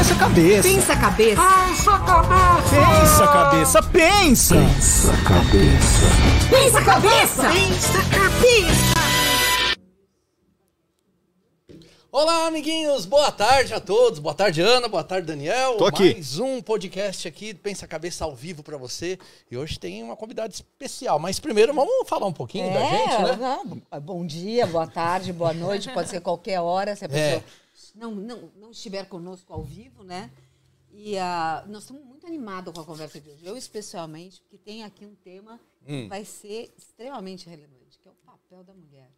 Pensa a cabeça. Pensa a cabeça. Pensa a cabeça. Pensa. Pensa a cabeça. Pensa a cabeça. Pensa a cabeça. Olá, amiguinhos, boa tarde a todos. Boa tarde, Ana. Boa tarde, Daniel. Tô aqui. Mais um podcast aqui, do Pensa a Cabeça ao vivo pra você. E hoje tem uma convidada especial. Mas primeiro vamos falar um pouquinho da gente, né? não, bom dia, boa tarde, boa noite, pode ser qualquer hora, se a É. não, não, não estiver conosco ao vivo, né? E ah, nós estamos muito animados com a conversa de hoje. Eu, especialmente, porque tem aqui um tema Hum. que vai ser extremamente relevante, que é o papel da mulher,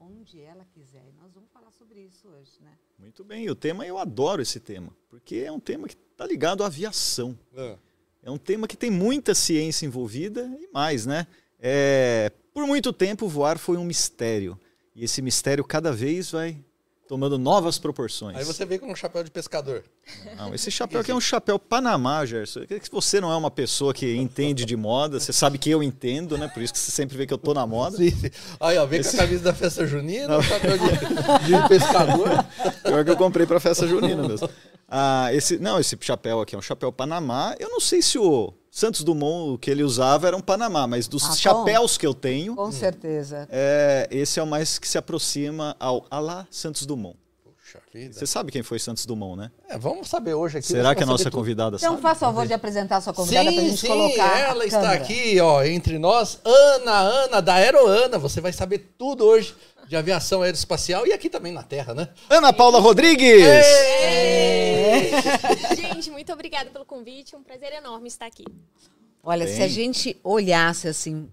onde ela quiser. E nós vamos falar sobre isso hoje, né? Muito bem, o tema, eu adoro esse tema, porque é um tema que está ligado à aviação. Ah, É um tema que tem muita ciência envolvida e mais, né? É, por muito tempo, voar foi um mistério. E esse mistério cada vez vai tomando novas proporções. Aí você veio com um chapéu de pescador. Não, esse chapéu aqui é um chapéu Panamá, Gerson. Você não é uma pessoa que entende de moda, você sabe que eu entendo, né? Por isso que você sempre vê que eu tô na moda. Sim, sim. Aí, ó, veio Esse- com a camisa da festa junina, o chapéu de, de pescador. Pior que eu comprei pra festa junina mesmo. Ah, esse, não, esse chapéu aqui é um chapéu Panamá. Eu não sei se o Santos Dumont, o que ele usava, era um Panamá, mas dos Ah, com- chapéus que eu tenho, Com certeza. é, esse é o mais que se aproxima ao Alá Santos Dumont. Puxa vida. Você sabe quem foi Santos Dumont, né? É, vamos saber hoje aqui. Será que a nossa tudo. convidada Então, sabe? faça o favor de apresentar a sua convidada para a gente sim, colocar. ela a está câmera. aqui, ó, entre nós. Ana, Ana, da Aeroana. Você vai saber tudo hoje de aviação aeroespacial e aqui também na Terra, né? Ana Paula Rodrigues! Gente, muito obrigada pelo convite. Um prazer enorme estar aqui. Olha, Bem. se a gente olhasse assim,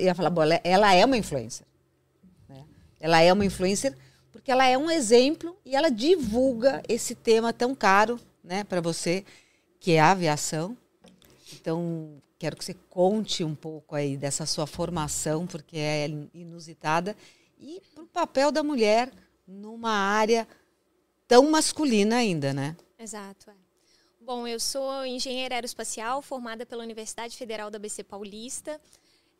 ia falar, bom, ela- ela é uma influencer. né? Ela é uma influencer porque ela é um exemplo e ela divulga esse tema tão caro né, para você, que é a aviação. Então, quero que você conte um pouco aí dessa sua formação, porque é inusitada, e para o papel da mulher numa área tão masculina ainda, né? Exato. é. Bom, eu sou engenheira aeroespacial formada pela Universidade Federal da BC Paulista.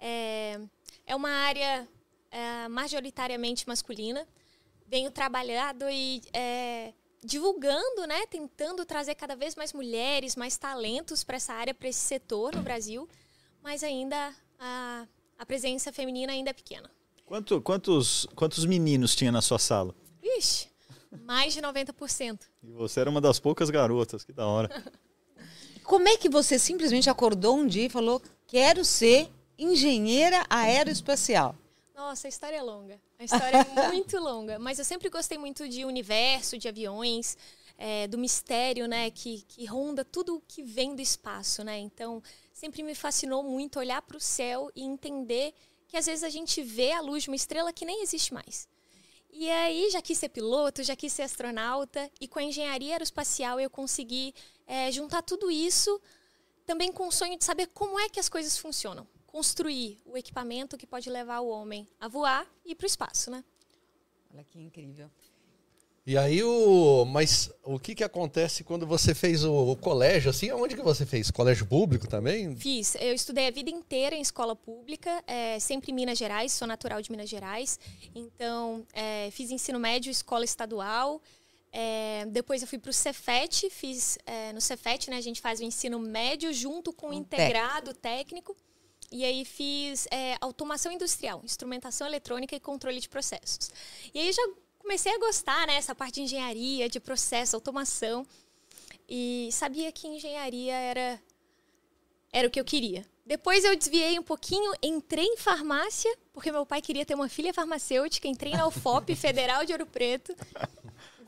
É, é uma área é, majoritariamente masculina. Venho trabalhado e é, divulgando, né, tentando trazer cada vez mais mulheres, mais talentos para essa área, para esse setor no Brasil, mas ainda a, a presença feminina ainda é pequena. Quanto- quantos, quantos meninos tinha na sua sala? Ixi, mais de 90%. E você era uma das poucas garotas, que da hora. Como é que você simplesmente acordou um dia e falou: quero ser engenheira aeroespacial? Nossa, a história é longa. A história é muito longa. Mas eu sempre gostei muito de universo, de aviões, é, do mistério, né? Que, que ronda tudo o que vem do espaço, né? Então, sempre me fascinou muito olhar para o céu e entender que às vezes a gente vê a luz de uma estrela que nem existe mais. E aí já quis ser piloto, já quis ser astronauta, e com a engenharia aeroespacial eu consegui é, juntar tudo isso também com o sonho de saber como é que as coisas funcionam. Construir o equipamento que pode levar o homem a voar e para o espaço, né? Olha que incrível. E aí, o. Mas o que que acontece quando você fez o, o colégio, assim? Onde que você fez? Colégio público também? Fiz. Eu estudei a vida inteira em escola pública, é, sempre em Minas Gerais, sou natural de Minas Gerais. Então, é, fiz ensino médio, escola estadual. É, depois eu fui para o Cefet, fiz é, no Cefet, né? A gente faz o ensino médio junto com o integrado técnico. E aí fiz é, automação industrial, instrumentação eletrônica e controle de processos. E aí já comecei a gostar, né? Essa parte de engenharia, de processo, automação. E sabia que engenharia era era o que eu queria. Depois eu desviei um pouquinho, entrei em farmácia, porque meu pai queria ter uma filha farmacêutica, entrei na UFOP Federal de Ouro Preto.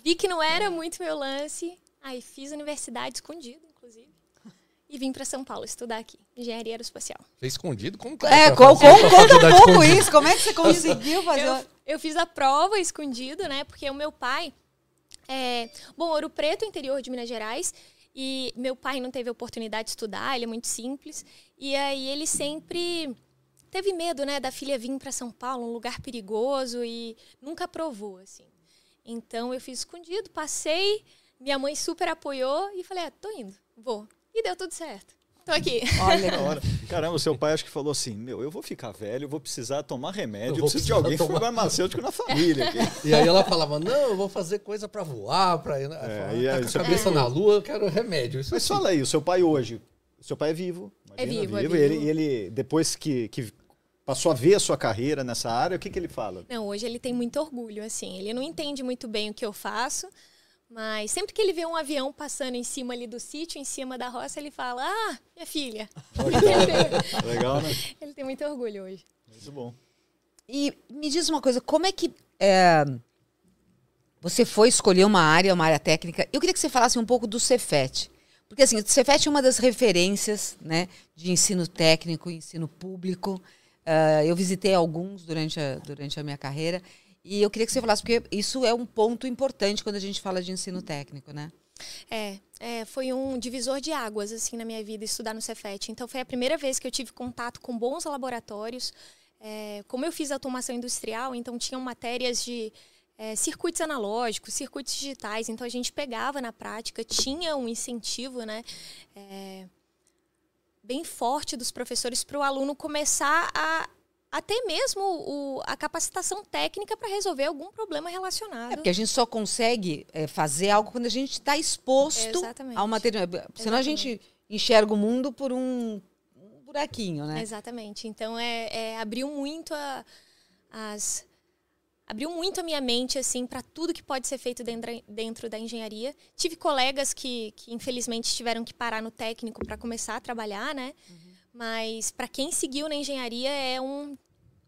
Vi que não era muito meu lance, aí fiz universidade escondido, inclusive. E vim para São Paulo estudar aqui, engenharia aeroespacial. Fez escondido? Como que É, pra co- fazer co- a conta um pouco escondida? isso. Como é que você conseguiu fazer? Eu, eu fiz a prova escondido, né? Porque o meu pai. É, bom, Ouro Preto, interior de Minas Gerais. E meu pai não teve oportunidade de estudar, ele é muito simples. E aí ele sempre teve medo, né, da filha vir para São Paulo, um lugar perigoso, e nunca aprovou, assim. Então eu fiz escondido, passei, minha mãe super apoiou e falei, ah, tô indo, vou. E deu tudo certo. Tô aqui. Olha. Caramba, seu pai acho que falou assim: Meu, eu vou ficar velho, eu vou precisar tomar remédio, Eu preciso de alguém tomar- farmacêutico na família. aqui." E aí ela falava, não, eu vou fazer coisa pra voar, pra ir. É, É, e aí tá a cabeça pegou- na lua, eu quero remédio. Isso Mas sim. fala aí, o seu pai hoje. O seu pai é vivo. É imagina, vivo, é E vivo. ele, e ele, depois que, que passou a ver a sua carreira nessa área, o que, que ele fala? Não, hoje ele tem muito orgulho, assim. Ele não entende muito bem o que eu faço, mas sempre que ele vê um avião passando em cima ali do sítio, em cima da roça, ele fala: Ah, minha filha. Legal, né? ele tem muito orgulho hoje. Muito bom. E me diz uma coisa, como é que é, você foi escolher uma área, uma área técnica? Eu queria que você falasse um pouco do Cefet. Porque assim, o Cefet é uma das referências né, de ensino técnico, ensino público. Ah, eu visitei alguns durante a, durante a minha carreira. E eu queria que você falasse, porque isso é um ponto importante quando a gente fala de ensino técnico, né? É, é, foi um divisor de águas assim na minha vida estudar no Cefet. Então foi a primeira vez que eu tive contato com bons laboratórios. É, como eu fiz automação industrial, então tinham matérias de é, circuitos analógicos, circuitos digitais. Então a gente pegava na prática, tinha um incentivo, né? é, bem forte dos professores para o aluno começar a até mesmo o- a capacitação técnica para resolver algum problema relacionado. É porque a gente só consegue é, fazer algo quando a gente está exposto Exatamente. ao material. Senão a gente enxerga o mundo por um, um buraquinho, né? Exatamente. Então é, é, abriu muito a, as abriu muito a minha mente assim para tudo que pode ser feito dentro, dentro da engenharia. Tive colegas que, que infelizmente tiveram que parar no técnico para começar a trabalhar, né? Mas para quem seguiu na engenharia é um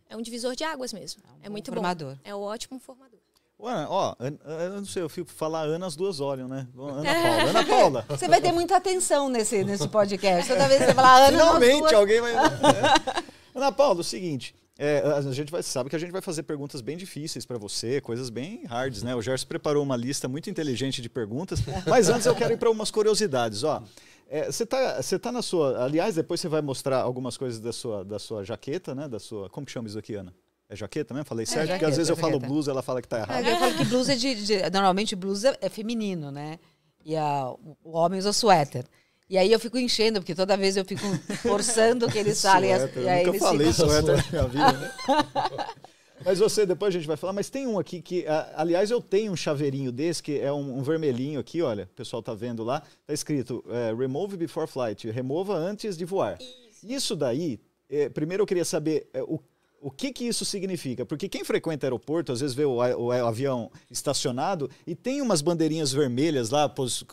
é um divisor de águas mesmo. É, muito formador. bom. É um ótimo formador. Ó, eu não sei, eu fico falar Ana, as duas olham, né? Ana Paula. Ana Paula. Você vai ter muita atenção nesse, nesse podcast. Toda vez que você falar Ana, Finalmente duas- alguém vai. Ana Paula, o seguinte. é, a gente vai, sabe que a gente vai fazer perguntas bem difíceis para você, coisas bem hards, né? O Gerson preparou uma lista muito inteligente de perguntas, mas antes eu quero ir para umas curiosidades. Ó, é, você tá, você tá na sua. Aliás, depois você vai mostrar algumas coisas da sua, da sua jaqueta, né? Da sua. Como que chama isso aqui, Ana? É jaqueta, né? Falei certo? Porque jaqueta, às vezes eu falo blusa, ela fala que tá errado. Eu falo que blusa é de, de- Normalmente blusa é feminino, né? E a, o homem usa suéter. E aí eu fico enchendo, porque toda vez eu fico forçando que eles falem. Suéter, e aí eu nunca eles falei ficam- suéter na minha vida, né? Mas você, depois a gente vai falar, mas tem um aqui que, aliás, eu tenho um chaveirinho desse, que é um, um vermelhinho aqui, olha, o pessoal tá vendo lá, tá escrito é, Remove Before Flight, remova antes de voar. Isso, daí, é, primeiro eu queria saber é, o, o que que isso significa, porque quem frequenta aeroporto, às vezes vê o, o avião estacionado e tem umas bandeirinhas vermelhas lá pos-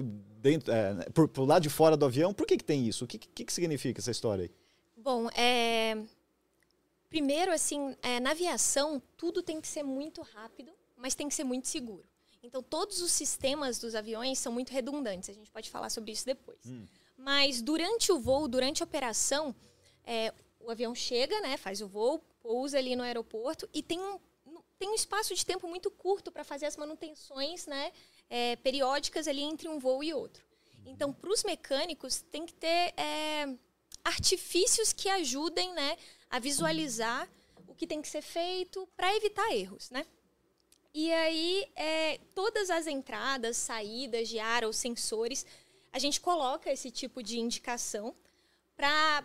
dentro, é, lado de fora do avião, por que que tem isso? O que, que, que significa essa história aí? Bom, é... primeiro, assim, é, na aviação, tudo tem que ser muito rápido, mas tem que ser muito seguro. Então, todos os sistemas dos aviões são muito redundantes. A gente pode falar sobre isso depois. Mas durante o voo, durante a operação, é, o avião chega, né, faz o voo, pousa ali no aeroporto e tem um, tem um espaço de tempo muito curto para fazer as manutenções né, é, periódicas ali entre um voo e outro. Então, para os mecânicos, tem que ter é, artifícios que ajudem né, a visualizar o que tem que ser feito para evitar erros, né? E aí, é, todas as entradas, saídas de ar ou sensores, a gente coloca esse tipo de indicação para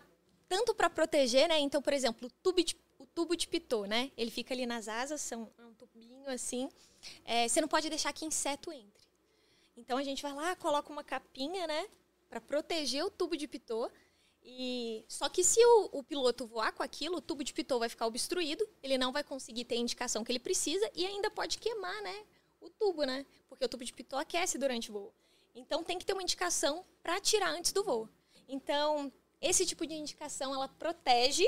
tanto para proteger, né? Então, por exemplo, o tubo de, o tubo de pitô, né? Ele fica ali nas asas, são é um tubinho assim. É, você não pode deixar que inseto entre. Então a gente vai lá, coloca uma capinha, né? Para proteger o tubo de pitô. E só que se o, o piloto voar com aquilo, o tubo de pitô vai ficar obstruído, ele não vai conseguir ter a indicação que ele precisa e ainda pode queimar, né? O tubo, né? Porque o tubo de pitô aquece durante o voo. Então tem que ter uma indicação para tirar antes do voo. Então, esse tipo de indicação ela protege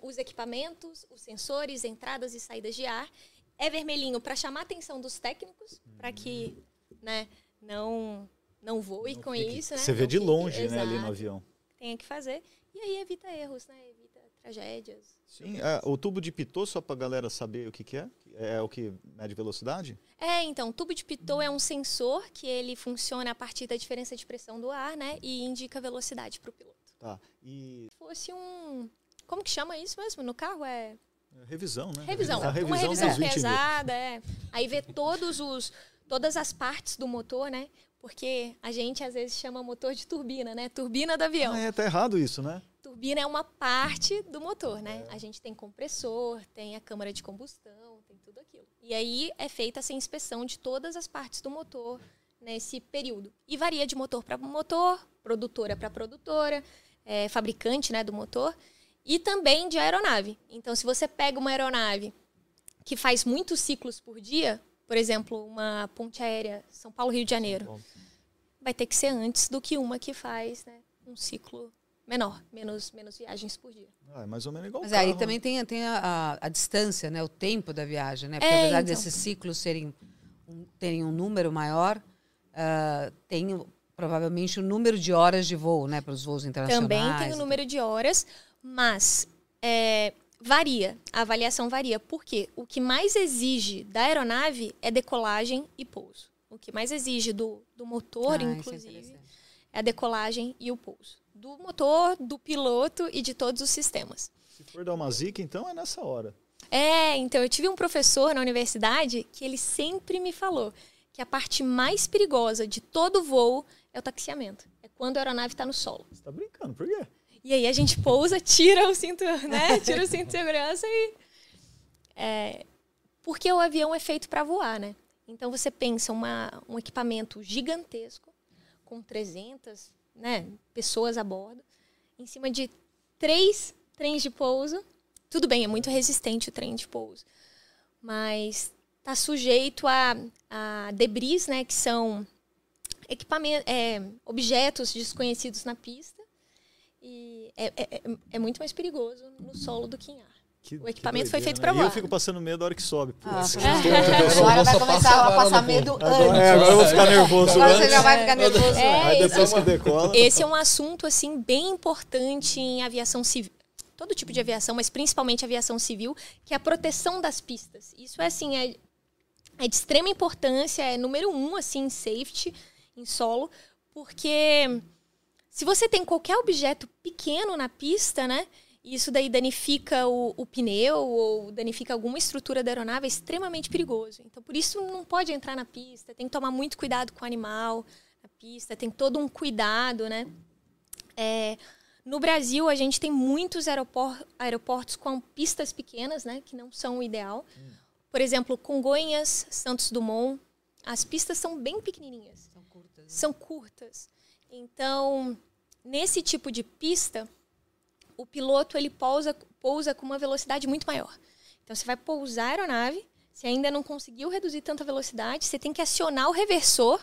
os equipamentos, os sensores, entradas e saídas de ar. É vermelhinho para chamar a atenção dos técnicos, para que, né, não não voe com isso, né? Você vê Não de fique- longe, né, ali no avião. Tenha que fazer. E aí evita erros, né? Evita tragédias. Sim, é, o tubo de pitô, só pra galera saber o que, que é? É o que mede velocidade? É, então, o tubo de Pitot é um sensor que ele funciona a partir da diferença de pressão do ar, né? E indica velocidade para o piloto. Tá. E Se fosse um. Como que chama isso mesmo? No carro é. é, revisão, né? Revisão. Revisão, uma revisão dos 20 mil. pesada, é. Aí vê todos os, todas as partes do motor, né? Porque a gente às vezes chama motor de turbina, né? Turbina do avião. Ah, é, tá errado isso, né? Turbina é uma parte do motor, né? A gente tem compressor, tem a câmara de combustão, tem tudo aquilo. E aí é feita essa inspeção de todas as partes do motor nesse período. E varia de motor para motor, produtora para produtora, é, fabricante né, do motor, e também de aeronave. Então, se você pega uma aeronave que faz muitos ciclos por dia, por exemplo, uma ponte aérea São Paulo-Rio de Janeiro, vai ter que ser antes do que uma que faz né, um ciclo menor, menos, menos viagens por dia. Ah, é mais ou menos igual Mas carro, aí né? também tem, tem a, a, a distância, né? O tempo da viagem, né? Porque É, apesar então. desses ciclos serem um, terem um número maior, ah, tem provavelmente o número de horas de voo, né? Para os voos internacionais. Também tem o número de horas, mas é, varia, a avaliação varia. Porque o que mais exige da aeronave é decolagem e pouso. O que mais exige do, do motor, Ah, é inclusive, interessante. é a decolagem e o pouso. Do motor, do piloto e de todos os sistemas. Se for dar uma zica, então é nessa hora. É, então eu tive um professor na universidade que ele sempre me falou que a parte mais perigosa de todo voo é o taxiamento. É quando a aeronave está no solo. Você tá brincando, por quê? E aí a gente pousa, tira o cinto, né? Tira o cinto de segurança e. É, porque o avião é feito para voar, né? Então você pensa uma, um equipamento gigantesco, com 300 né, pessoas a bordo, em cima de três trens de pouso. Tudo bem, é muito resistente o trem de pouso, mas está sujeito a, a debris, né? Que são equipamentos, é, objetos desconhecidos na pista. E é, é- é- é muito mais perigoso no solo do que em ar. Que- O equipamento foi feito né? pra E eu voar. fico passando medo da hora que sobe. Putz, Ah, só Agora vai começar a a passar medo Agora, antes. é, agora eu vou ficar nervoso. Agora antes. você já vai ficar nervoso. É, Aí esse, depois que decola. esse é um assunto assim bem importante em aviação civil. Todo tipo de aviação, mas principalmente aviação civil, que é a proteção das pistas. Isso é assim, é, é de extrema importância, é número um assim em safety em solo, porque se você tem qualquer objeto pequeno na pista, né? Isso daí danifica o, o pneu ou danifica alguma estrutura da aeronave, é extremamente perigoso. Então, por isso, não pode entrar na pista, tem que tomar muito cuidado com o animal na pista, tem todo um cuidado, né? É, no Brasil, a gente tem muitos aeropor- aeroportos com pistas pequenas, né? Que não são o ideal. Por exemplo, Congonhas, Santos Dumont, as pistas são bem pequenininhas São curtas. né? são curtas. Então, nesse tipo de pista, o piloto ele pousa, pousa com uma velocidade muito maior. Então, você vai pousar a aeronave, se ainda não conseguiu reduzir tanta velocidade, você tem que acionar o reversor.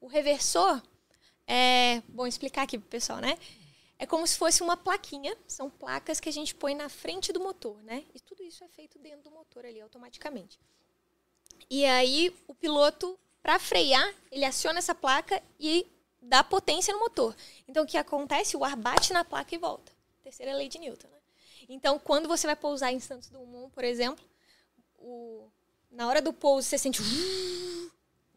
O reversor é, bom explicar aqui pro pessoal, né? É como se fosse uma plaquinha, são placas que a gente põe na frente do motor, né? E tudo isso é feito dentro do motor ali automaticamente. E aí o piloto, para frear, ele aciona essa placa e dá potência no motor. Então o que acontece? O ar bate na placa e volta. Terceira lei de Newton. Né? Então quando você vai pousar em Santos Dumont, por exemplo, o- na hora do pouso você sente o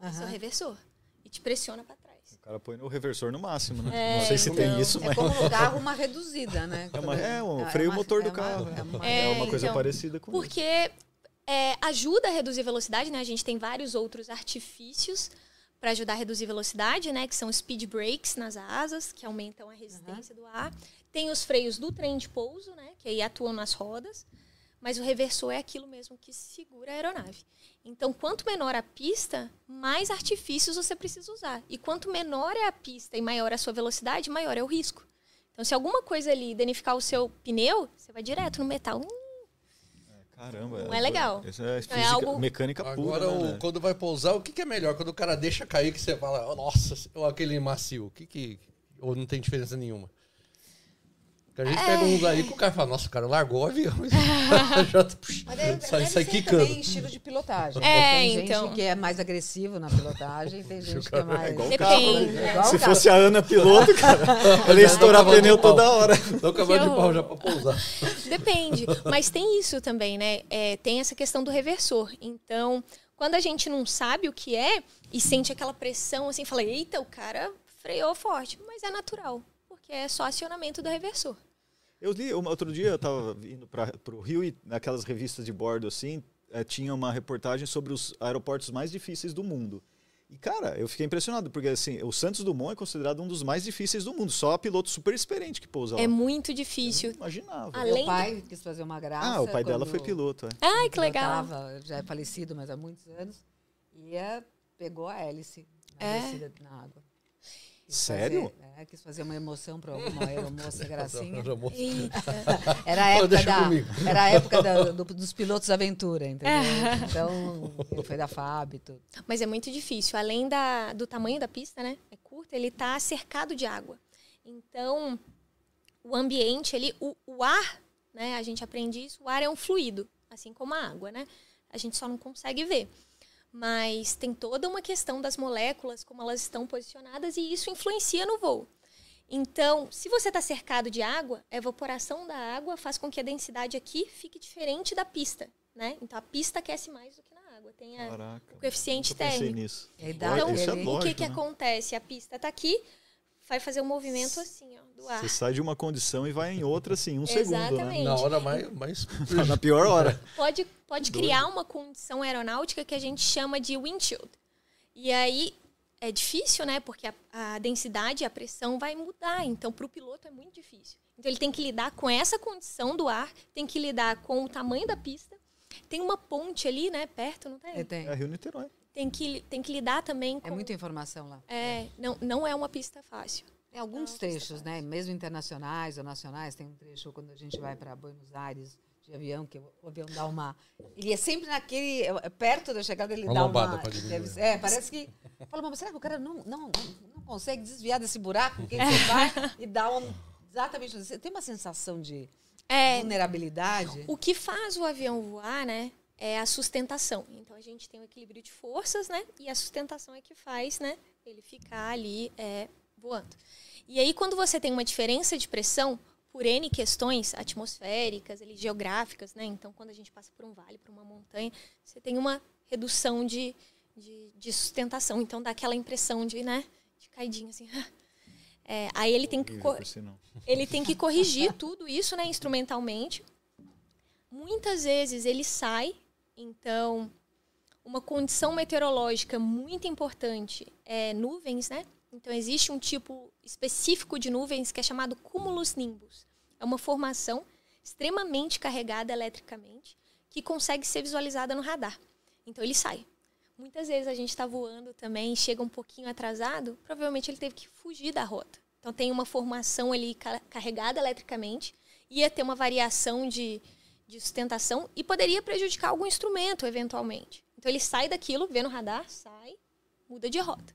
é o Aham. reversor e te pressiona para trás. O cara põe o reversor no máximo, né? É, não sei se tem então. isso, É mas. como no carro uma reduzida, né? É, uma, é um É freio uma- motor do é uma- carro. é uma- É, uma É, coisa então, parecida com isso. Porque é, ajuda a reduzir velocidade, né? A gente tem vários outros artifícios para ajudar a reduzir velocidade, né? Que são speed brakes nas asas, que aumentam a resistência do ar. Tem os freios do trem de pouso, né? Que aí atuam nas rodas. Mas o reversor é aquilo mesmo que segura a aeronave. Então, quanto menor a pista, mais artifícios você precisa usar. E quanto menor é a pista e maior a sua velocidade, maior é o risco. Então, se alguma coisa ali danificar o seu pneu, você vai direto no metal. Hum, Caramba. Não é legal. Isso é, é física, algo- mecânica pura. Agora, né, quando vai pousar, o que, que é melhor? Quando o cara deixa cair, que você fala, "Oh, nossa, ou aquele macio, o que que... Ou não tem diferença nenhuma? Porque a gente pega uns aí que o cara fala, nossa, o cara largou o avião. Já Mas deve, sai, deve sai quicando. também estilo de pilotagem. É, tem então. gente que é mais agressivo na pilotagem, tem gente que é mais... igual o Depende. carro, né? É igual Se fosse a Ana piloto, cara, ela ia estourar pneu toda hora. Dá o cavalo de Que pau já pra pousar. Depende. Mas tem isso também, né? É, tem essa questão do reversor. Então, quando a gente não sabe o que é e sente aquela pressão assim, fala, eita, o cara freou forte. Mas é natural, porque é só acionamento do reversor. Eu li, um, outro dia eu estava indo para o Rio e naquelas revistas de bordo assim, eh, tinha uma reportagem sobre os aeroportos mais difíceis do mundo. E, cara, eu fiquei impressionado, porque assim, o Santos Dumont é considerado um dos mais difíceis do mundo. Só piloto super experiente que pousa lá. É muito difícil. Eu não imaginava. Além Meu pai quis fazer uma graça. Ah, o pai dela foi piloto, é. Ai, que legal. pilotava, já é falecido, mas há muitos anos. E é, pegou a hélice na É? descida na água. Quis Sério? fazer- é, quis fazer uma emoção para alguma aeromoça gracinha. Era a época, da, era a época da- do- dos pilotos aventura, entendeu? Então, ele foi da FAB e tudo. Mas é muito difícil. Além da, do tamanho da pista, né? É curta, ele tá cercado de água. Então, o ambiente ali, o, o ar, né? A gente aprende isso, o ar é um fluido, assim como a água, né? A gente só não consegue ver. Mas tem toda uma questão das moléculas, como elas estão posicionadas, e isso influencia no voo. Então, se você está cercado de água, a evaporação da água faz com que a densidade aqui fique diferente da pista, né? Então, a pista aquece mais do que na água. Tem a, Caraca. o coeficiente térmico. nisso. E Olha, dá isso é bom. O que, Lógico, que né? acontece? A pista está aqui, vai fazer um movimento assim, ó, do ar. Você sai de uma condição e vai em outra, assim, um segundo, né? Exatamente. Na hora mais. mais... Na pior hora. Pode, pode criar uma condição aeronáutica que a gente chama de windshield. E aí é difícil, né? Porque a, a densidade e a pressão vai mudar. Então, para o piloto é muito difícil. Então, ele tem que lidar com essa condição do ar, tem que lidar com o tamanho da pista. Tem uma ponte ali, né? Perto, não tem? É, tem. É Rio Niterói. Tem que, tem que lidar também com. É muita informação lá. É, não, não é uma pista fácil. Tem alguns Não, trechos, né? Mesmo internacionais ou nacionais, tem um trecho quando a gente vai para Buenos Aires de avião, que o avião dá uma. Ele é sempre naquele. é, Perto da chegada, ele Uma dá lombada uma. diminuir. deve- É, parece que. Fala, mas será que o cara não, não, não consegue desviar desse buraco? Porque você vai e dá um. Exatamente. Você tem uma sensação de É, vulnerabilidade. O que faz o avião voar, né, é a sustentação. Então a gente tem o equilíbrio de forças, né, e a sustentação é que faz, né, ele ficar ali é, voando. E aí quando você tem uma diferença de pressão por n questões atmosféricas, ali, geográficas, né, então quando a gente passa por um vale, por uma montanha, você tem uma redução de, de, de sustentação. Então dá aquela impressão de, né, de caidinha assim. É, aí ele tem que ele tem que corrigir tudo isso, né, instrumentalmente. Muitas vezes ele sai, então uma condição meteorológica muito importante é nuvens, né? Então existe um tipo específico de nuvens que é chamado cumulus nimbus. É uma formação extremamente carregada eletricamente que consegue ser visualizada no radar. Então ele sai. Muitas vezes a gente está voando também, chega um pouquinho atrasado, provavelmente ele teve que fugir da rota. Então tem uma formação ali ca- carregada eletricamente, ia ter uma variação de, de sustentação e poderia prejudicar algum instrumento eventualmente. Então ele sai daquilo, vê no radar, sai, muda de rota.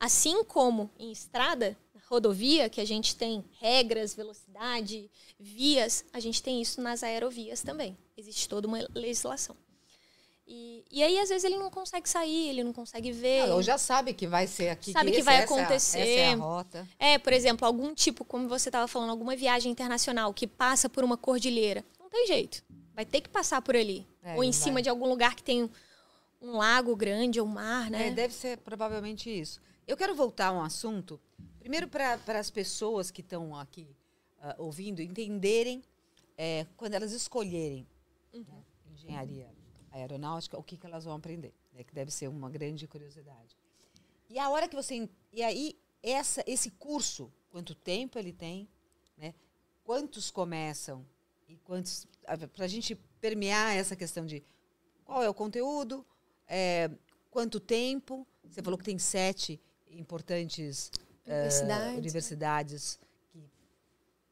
Assim como em estrada, rodovia, que a gente tem regras, velocidade, vias, a gente tem isso nas aerovias também. Existe toda uma legislação. E, e aí, às vezes, ele não consegue sair, ele não consegue ver. Ou já sabe que vai ser aqui. Sabe que esse- vai essa- acontecer. Essa é a rota. É, por exemplo, algum tipo, como você estava falando, alguma viagem internacional que passa por uma cordilheira. Não tem jeito. Vai ter que passar por ali. É, ou em cima vai. de algum lugar que tem um, um lago grande ou um mar, né? É, deve ser provavelmente isso. Eu quero voltar a um assunto, primeiro para as pessoas que estão aqui ah, ouvindo entenderem, é, quando elas escolherem Uhum. né, engenharia aeronáutica, o que, que elas vão aprender, né, que deve ser uma grande curiosidade. E a hora que você. E aí, essa, esse curso, quanto tempo ele tem, né, quantos começam e quantos. Para a gente permear essa questão de qual é o conteúdo, é, quanto tempo. Você falou que tem sete importantes eh, Universidades. universidades que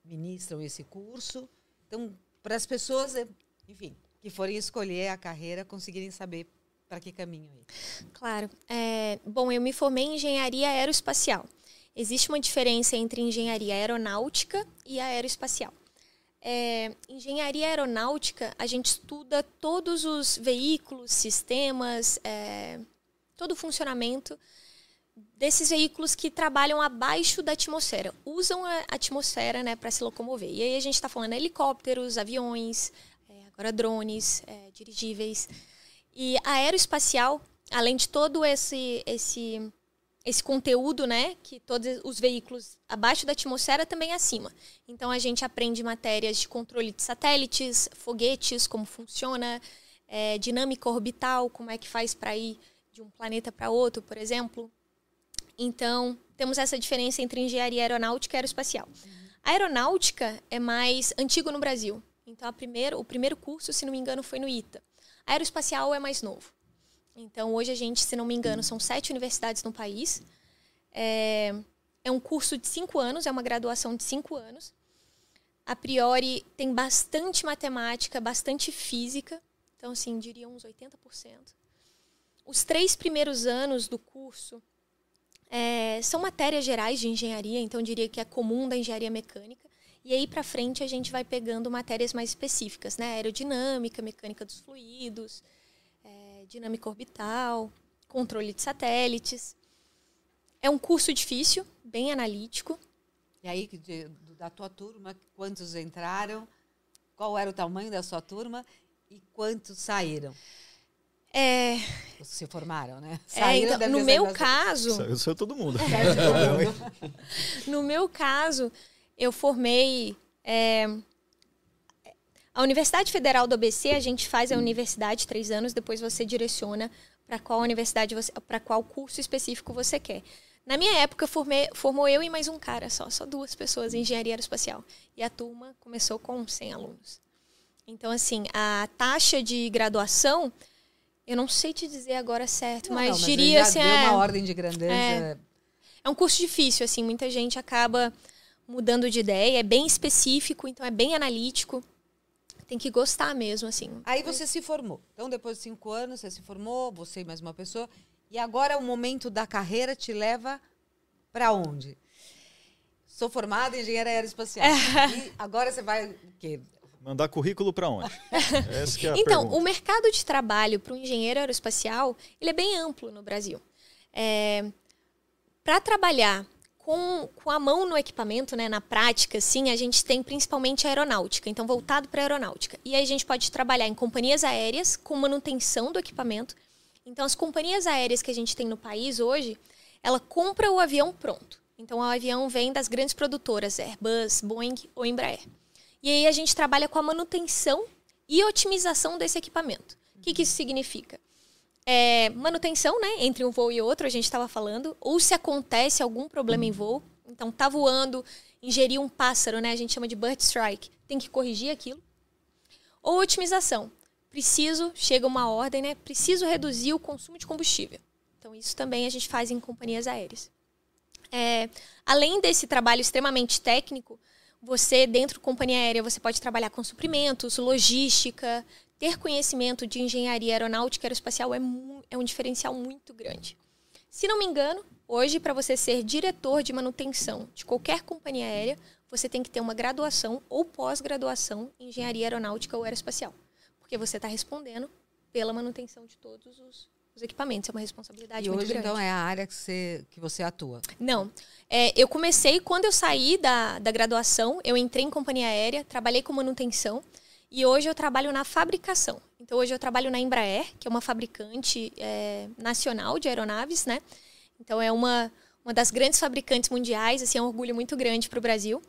ministram esse curso. Então, para as pessoas, eh, enfim, que forem escolher a carreira, conseguirem saber para que caminho ir. Claro. É, bom, eu me formei em engenharia aeroespacial. Existe uma diferença entre engenharia aeronáutica e aeroespacial. É, engenharia aeronáutica, a gente estuda todos os veículos, sistemas, é, todo o funcionamento desses veículos que trabalham abaixo da atmosfera, usam a atmosfera né, para se locomover. E aí a gente está falando helicópteros, aviões, é, agora drones, é, dirigíveis. E a aeroespacial, além de todo esse, esse, esse conteúdo, né, que todos os veículos abaixo da atmosfera também acima. Então a gente aprende matérias de controle de satélites, foguetes, como funciona, é, dinâmica orbital, como é que faz para ir de um planeta para outro, por exemplo. Então, temos essa diferença entre engenharia aeronáutica e aeroespacial. A aeronáutica é mais antigo no Brasil. Então, a primeiro, o primeiro curso, se não me engano, foi no ITA. A aeroespacial é mais novo. Então, hoje a gente, se não me engano, são sete universidades no país. É, é um curso de cinco anos, é uma graduação de cinco anos. A priori, tem bastante matemática, bastante física. Então, assim, diria uns 80%. Os três primeiros anos do curso é, são matérias gerais de engenharia, então diria que é comum da engenharia mecânica. E aí para frente a gente vai pegando matérias mais específicas, né? Aerodinâmica, mecânica dos fluidos, dinâmica orbital, controle de satélites. É um curso difícil, bem analítico. E aí, de, da tua turma, quantos entraram? Qual era o tamanho da sua turma? E quantos saíram? É, Se formaram, né? é, então, no meu caso, Saiu, saiu todo mundo. No meu caso, eu formei. é, a Universidade Federal do ABC, a gente faz a universidade três anos, depois você direciona para qual universidade você. para qual curso específico você quer. Na minha época, formei, formou eu e mais um cara só, só duas pessoas em engenharia aeroespacial. E a turma começou com 100 alunos. Então, assim, a taxa de graduação, eu não sei te dizer agora certo, Não, mas, não, diria já assim. deu é- uma ordem de grandeza. É. é um curso difícil, assim, muita gente acaba mudando de ideia, é bem específico, então é bem analítico. Tem que gostar mesmo, assim. Aí você se formou. Então, depois de cinco anos, você se formou, você e mais uma pessoa. E agora o momento da carreira te leva para onde? Sou formada em engenharia aeroespacial. e agora você vai o quê? Mandar currículo para onde? Essa que é a Então, pergunta. o mercado de trabalho para um engenheiro aeroespacial, ele é bem amplo no Brasil. para trabalhar com, com a mão no equipamento, né, na prática, sim, a gente tem principalmente aeronáutica, então voltado para a aeronáutica. E aí a gente pode trabalhar em companhias aéreas com manutenção do equipamento. Então, as companhias aéreas que a gente tem no país hoje, ela compra o avião pronto. Então, o avião vem das grandes produtoras, Airbus, Boeing ou Embraer. E aí a gente trabalha com a manutenção e otimização desse equipamento. O que, que isso significa? É, manutenção, né? Entre um voo e outro, a gente estava falando. Ou se acontece algum problema em voo. Então, tá voando, ingeriu um pássaro, né? A gente chama de bird strike. Tem que corrigir aquilo. Ou otimização. Preciso, chega uma ordem, né? Preciso reduzir o consumo de combustível. Então, isso também a gente faz em companhias aéreas. É, além desse trabalho extremamente técnico, você, dentro da companhia aérea, você pode trabalhar com suprimentos, logística, ter conhecimento de engenharia aeronáutica e aeroespacial é, é um diferencial muito grande. Se não me engano, hoje, para você ser diretor de manutenção de qualquer companhia aérea, você tem que ter uma graduação ou pós-graduação em engenharia aeronáutica ou aeroespacial. Porque você está respondendo pela manutenção de todos os, os equipamentos. É uma responsabilidade E muito hoje, grande. então, é a área que você, que você atua. Não. É, eu comecei, quando eu saí da, da graduação, eu entrei em companhia aérea, trabalhei com manutenção e hoje eu trabalho na fabricação. Então, hoje eu trabalho na Embraer, que é uma fabricante é, nacional de aeronaves, né? Então, é uma, uma das grandes fabricantes mundiais, assim, é um orgulho muito grande para o Brasil.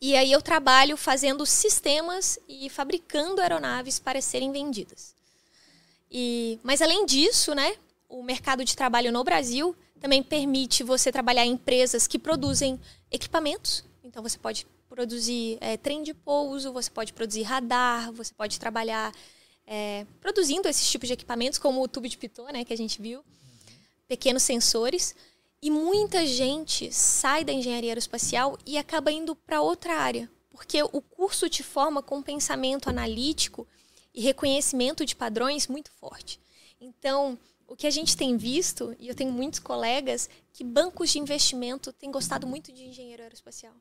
E aí eu trabalho fazendo sistemas e fabricando aeronaves para serem vendidas. E, mas além disso, né, o mercado de trabalho no Brasil também permite você trabalhar em empresas que produzem equipamentos. Então você pode produzir é, trem de pouso, você pode produzir radar, você pode trabalhar é, produzindo esses tipos de equipamentos, como o tubo de pitot, né, que a gente viu, pequenos sensores. E muita gente sai da engenharia aeroespacial e acaba indo para outra área, porque o curso te forma com pensamento analítico e reconhecimento de padrões muito forte. Então, o que a gente tem visto, e eu tenho muitos colegas, que bancos de investimento têm gostado muito de engenheiro aeroespacial,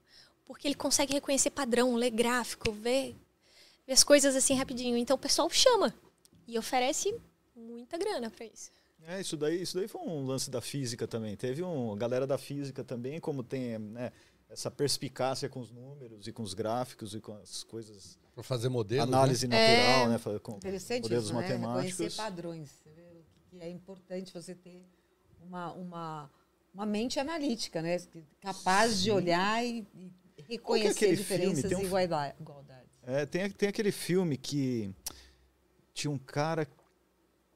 porque ele consegue reconhecer padrão, ler gráfico, ver, ver as coisas assim rapidinho. Então, o pessoal chama e oferece muita grana para isso. É, isso daí, isso daí foi um lance da física também. Teve um a galera da física também, como tem né, essa perspicácia com os números e com os gráficos e com as coisas. Pra fazer modelo. né? análise natural, né? fa- Com Interessante modelos isso, né? matemáticos. Reconhecer padrões. Que é importante você ter uma, uma, uma mente analítica, né? Capaz de olhar e, e reconhecer aquele filme? diferenças Tem um e igualdades. É, tem, tem aquele filme que tinha um cara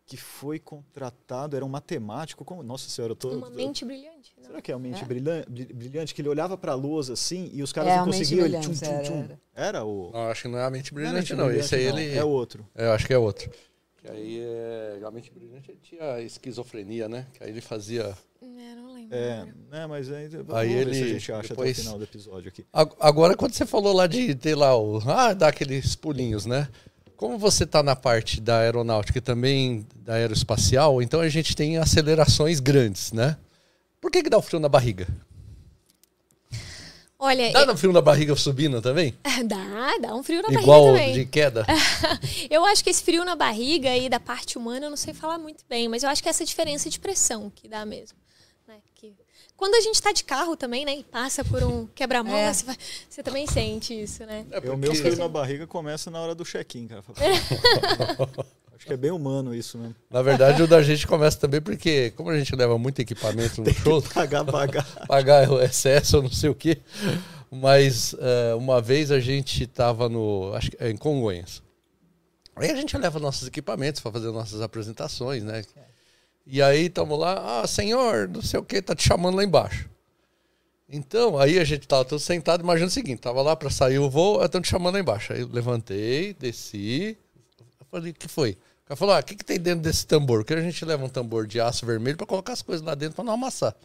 que foi contratado, era um matemático. Como, nossa senhora, eu tô. Uma mente brilhante. Não. Será que é uma mente É? brilhan- bri- brilhante? Que ele olhava pra lousa assim e os caras É, não conseguiam. Ele, brilhante, tchum, tchum, era, tchum. era. Era o. Não, acho que não é a mente Não é brilhante, Mente não. Esse aí Brilhante, ele. É outro. É, eu acho que é outro. Que aí é. A mente brilhante ele tinha esquizofrenia, né? Que aí ele fazia. É, lembro. É, né, mas aí, vamos Aí ver se a ele gente acha depois- até o final do episódio aqui. Ag- Agora, quando você falou lá de ter lá o. Ah, dar aqueles pulinhos, né? Como você está na parte da aeronáutica e também da aeroespacial, então a gente tem acelerações grandes, né? Por que, que dá o frio na barriga? Olha, Dá no frio na barriga subindo também? dá, dá um frio na Igual barriga também. de queda? Eu acho que esse frio na barriga e da parte humana eu não sei falar muito bem, mas eu acho que é essa diferença de pressão que dá mesmo. Né? Quando a gente tá de carro também, né, e passa por um quebra-mola, É. você, você também sente isso, né? É É, o meu frio na barriga começa na hora do check-in, cara. Acho que é bem humano isso mesmo. Na verdade, o da gente começa também porque, como a gente leva muito equipamento no show, Pagar, pagar. pagar o excesso, ou não sei o quê. Mas eh, uma vez a gente estava no. Acho que é em Congonhas. Aí a gente leva nossos equipamentos para fazer nossas apresentações, né? E aí estamos lá, ah, senhor, não sei o que, tá te chamando lá embaixo. Então, aí a gente tava todo sentado, imagina o seguinte, tava lá para sair o voo, estão te chamando lá embaixo. Aí eu levantei, desci, eu falei, o que foi? O cara falou, ah, o que, que tem dentro desse tambor? Porque a gente leva um tambor de aço vermelho para colocar as coisas lá dentro para não amassar.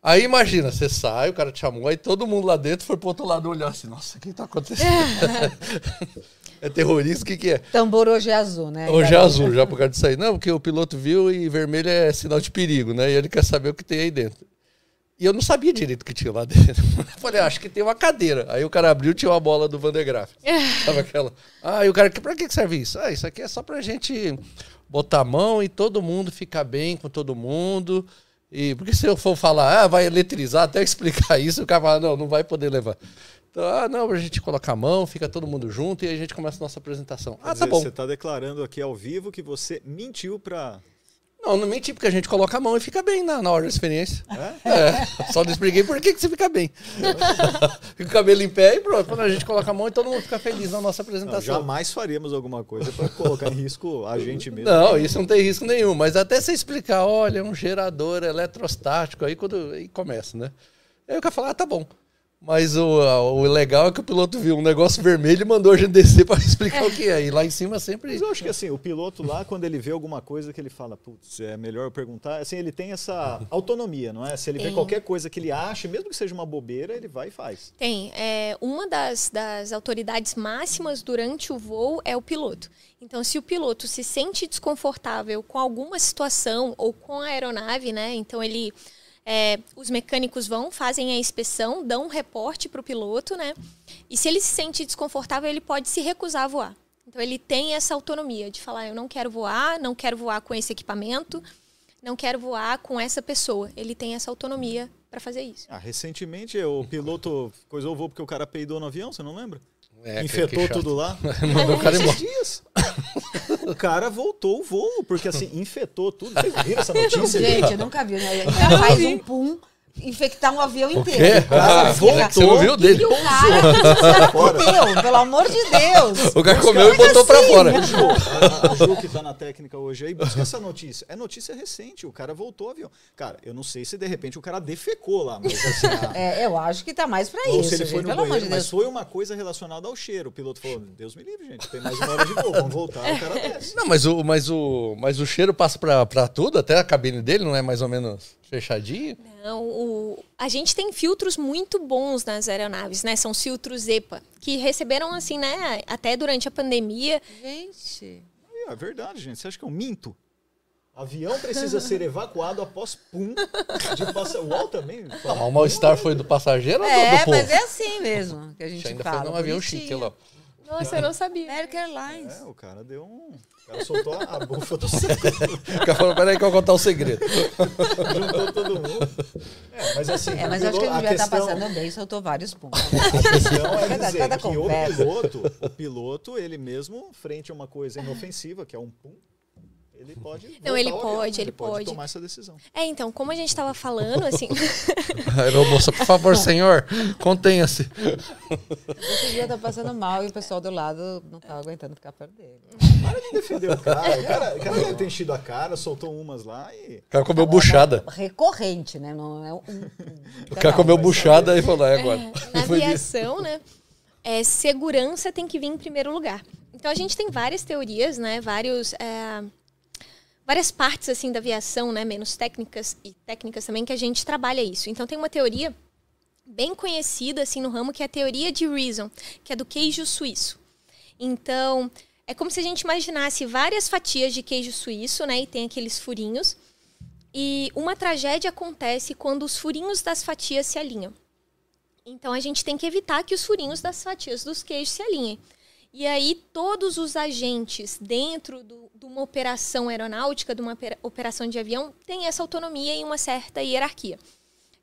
Aí imagina, você sai, o cara te chamou, aí todo mundo lá dentro foi pro outro lado olhar assim, nossa, o que tá acontecendo? é terrorista, o que que é? Tambor hoje é azul, né? Hoje é Ainda- azul, já por causa disso aí. Não, porque o piloto viu e vermelho é sinal de perigo, né? E ele quer saber o que tem aí dentro. E eu não sabia direito o que tinha lá dentro. Eu falei, ah, acho que tem uma cadeira. Aí o cara abriu, tinha uma bola do Van de Graaf. Sabe aquela? Ah, e o cara, pra que serve isso? Ah, isso aqui é só pra gente botar a mão e todo mundo ficar bem com todo mundo. E porque se eu for falar, ah, vai eletrizar, até explicar isso, o cara fala, não, não vai poder levar. Então, ah, não, pra gente colocar a mão, fica todo mundo junto e a gente começa a nossa apresentação. Quer Ah, dizer, tá bom. Você está declarando aqui ao vivo que você mentiu pra. Não, não menti, porque a gente coloca a mão e fica bem na, na hora da experiência. É? É, só não expliquei por que, que você fica bem. fica o cabelo em pé e pronto. Quando a gente coloca a mão e todo mundo fica feliz na nossa Não, apresentação. jamais faríamos alguma coisa para colocar em risco a gente mesmo. Não, isso não tem risco nenhum. Mas até você explicar, olha, é um gerador eletrostático, aí quando aí começa, né? Aí o cara fala, ah, tá bom. Mas o, o legal é que o piloto viu um negócio vermelho e mandou a gente descer para explicar o que é. E lá em cima sempre. Mas eu acho que assim, o piloto lá, quando ele vê alguma coisa que ele fala, putz, é melhor eu perguntar, assim, ele tem essa autonomia, não é? Se ele vê Tem. qualquer coisa que ele acha, mesmo que seja uma bobeira, ele vai e faz. Tem. É, uma das, das autoridades máximas durante o voo é o piloto. Então, se o piloto se sente desconfortável com alguma situação ou com a aeronave, né? Então ele. É, os mecânicos vão, fazem a inspeção, dão um reporte para o piloto, né? E se ele se sente desconfortável, ele pode se recusar a voar. Então ele tem essa autonomia de falar, eu não quero voar, não quero voar com esse equipamento, não quero voar com essa pessoa. Ele tem essa autonomia para fazer isso. Ah, recentemente o piloto coisou o voo porque o cara peidou no avião, você não lembra? É, Infetou tudo lá. Mandou o cara embora. dias. o cara voltou o voo, porque assim, infetou tudo. Vocês viram essa notícia? Gente, eu nunca vi. Né? Faz um pum, infectar um avião O inteiro. quê? cara Ah, voltou. Você não viu dele? E o cara comeu, pelo amor de Deus. O cara comeu e botou pra fora. Ju, a, a Ju que tá na técnica hoje aí, busca essa notícia. É notícia recente, o cara voltou ao avião. Cara, eu não sei se de repente o cara defecou lá, mas assim, a- É, eu acho que tá mais pra ou isso, se ele gente, foi no pelo amor banheiro, de mas Deus. foi uma coisa relacionada ao cheiro. O piloto falou, Deus me livre, gente, tem mais uma hora de voo, vamos voltar, o cara desce. Não, mas o, mas o, mas o cheiro passa pra, pra tudo, até a cabine dele não é mais ou menos fechadinho? Não, o- a gente tem filtros muito bons nas aeronaves, né? São os filtros EPA, que receberam, assim, né, até durante a pandemia. Gente. É verdade, gente, você acha que eu minto? Avião precisa ser evacuado após pum de passa... O UOL também fala. Não, o mal-estar foi do passageiro ou do, É, povo? mas é assim mesmo que a gente ainda fala. foi num avião chique, lá. Nossa, eu não sabia. American Airlines. É, o cara deu um... O cara soltou a bufa do céu. O cara falou, peraí que eu vou contar o segredo. Juntou todo mundo. É, mas assim, É, mas o eu acho que ele a devia estar questão- passando bem, soltou vários pontos. A questão é Cada- dizer cada que o conversa. piloto, o piloto, ele mesmo, frente a uma coisa inofensiva, que é um pum, ele pode. Não, ele pode, né? ele pode. tomar essa decisão. É, então, como a gente estava falando, assim, A aeromoça, por favor, senhor, contenha-se. Esse dia tá passando mal e o pessoal do lado não tá aguentando ficar perto dele. Para de defender o cara. O cara, o cara ter enchido a cara, soltou umas lá e. O cara comeu buchada. Recorrente, né? Não é um. O cara comeu buchada e falou, é agora. na Foi disso. aviação, né, é, segurança tem que vir em primeiro lugar. Então a gente tem várias teorias, né, vários, é, várias partes assim da aviação, né, menos técnicas e técnicas também que a gente trabalha isso. Então tem uma teoria bem conhecida assim no ramo que é a teoria de Reason, que é do queijo suíço. Então é como se a gente imaginasse várias fatias de queijo suíço, né, e tem aqueles furinhos. E uma tragédia acontece quando os furinhos das fatias se alinham. Então a gente tem que evitar que os furinhos das fatias dos queijos se alinhem. E aí todos os agentes dentro do- de uma operação aeronáutica, de uma opera- operação de avião, têm essa autonomia e uma certa hierarquia.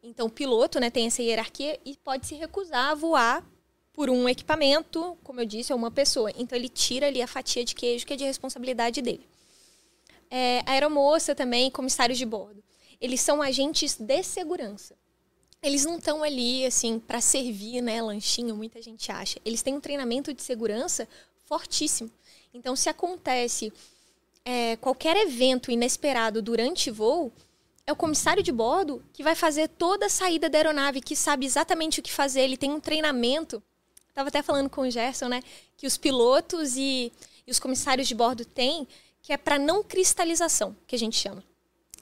Então o piloto né, tem essa hierarquia e pode se recusar a voar por um equipamento, como eu disse, ou uma pessoa. Então ele tira ali a fatia de queijo que é de responsabilidade dele. É, aeromoça também, comissários de bordo. Eles são agentes de segurança eles não estão ali assim para servir, né, lanchinho, muita gente acha. Eles têm um treinamento de segurança fortíssimo. Então, se acontece é, qualquer evento inesperado durante voo, é o comissário de bordo que vai fazer toda a saída da aeronave, que sabe exatamente o que fazer. Ele tem um treinamento. Estava até falando com o Gerson, né, que os pilotos e, e os comissários de bordo têm, que é para não cristalização, que a gente chama.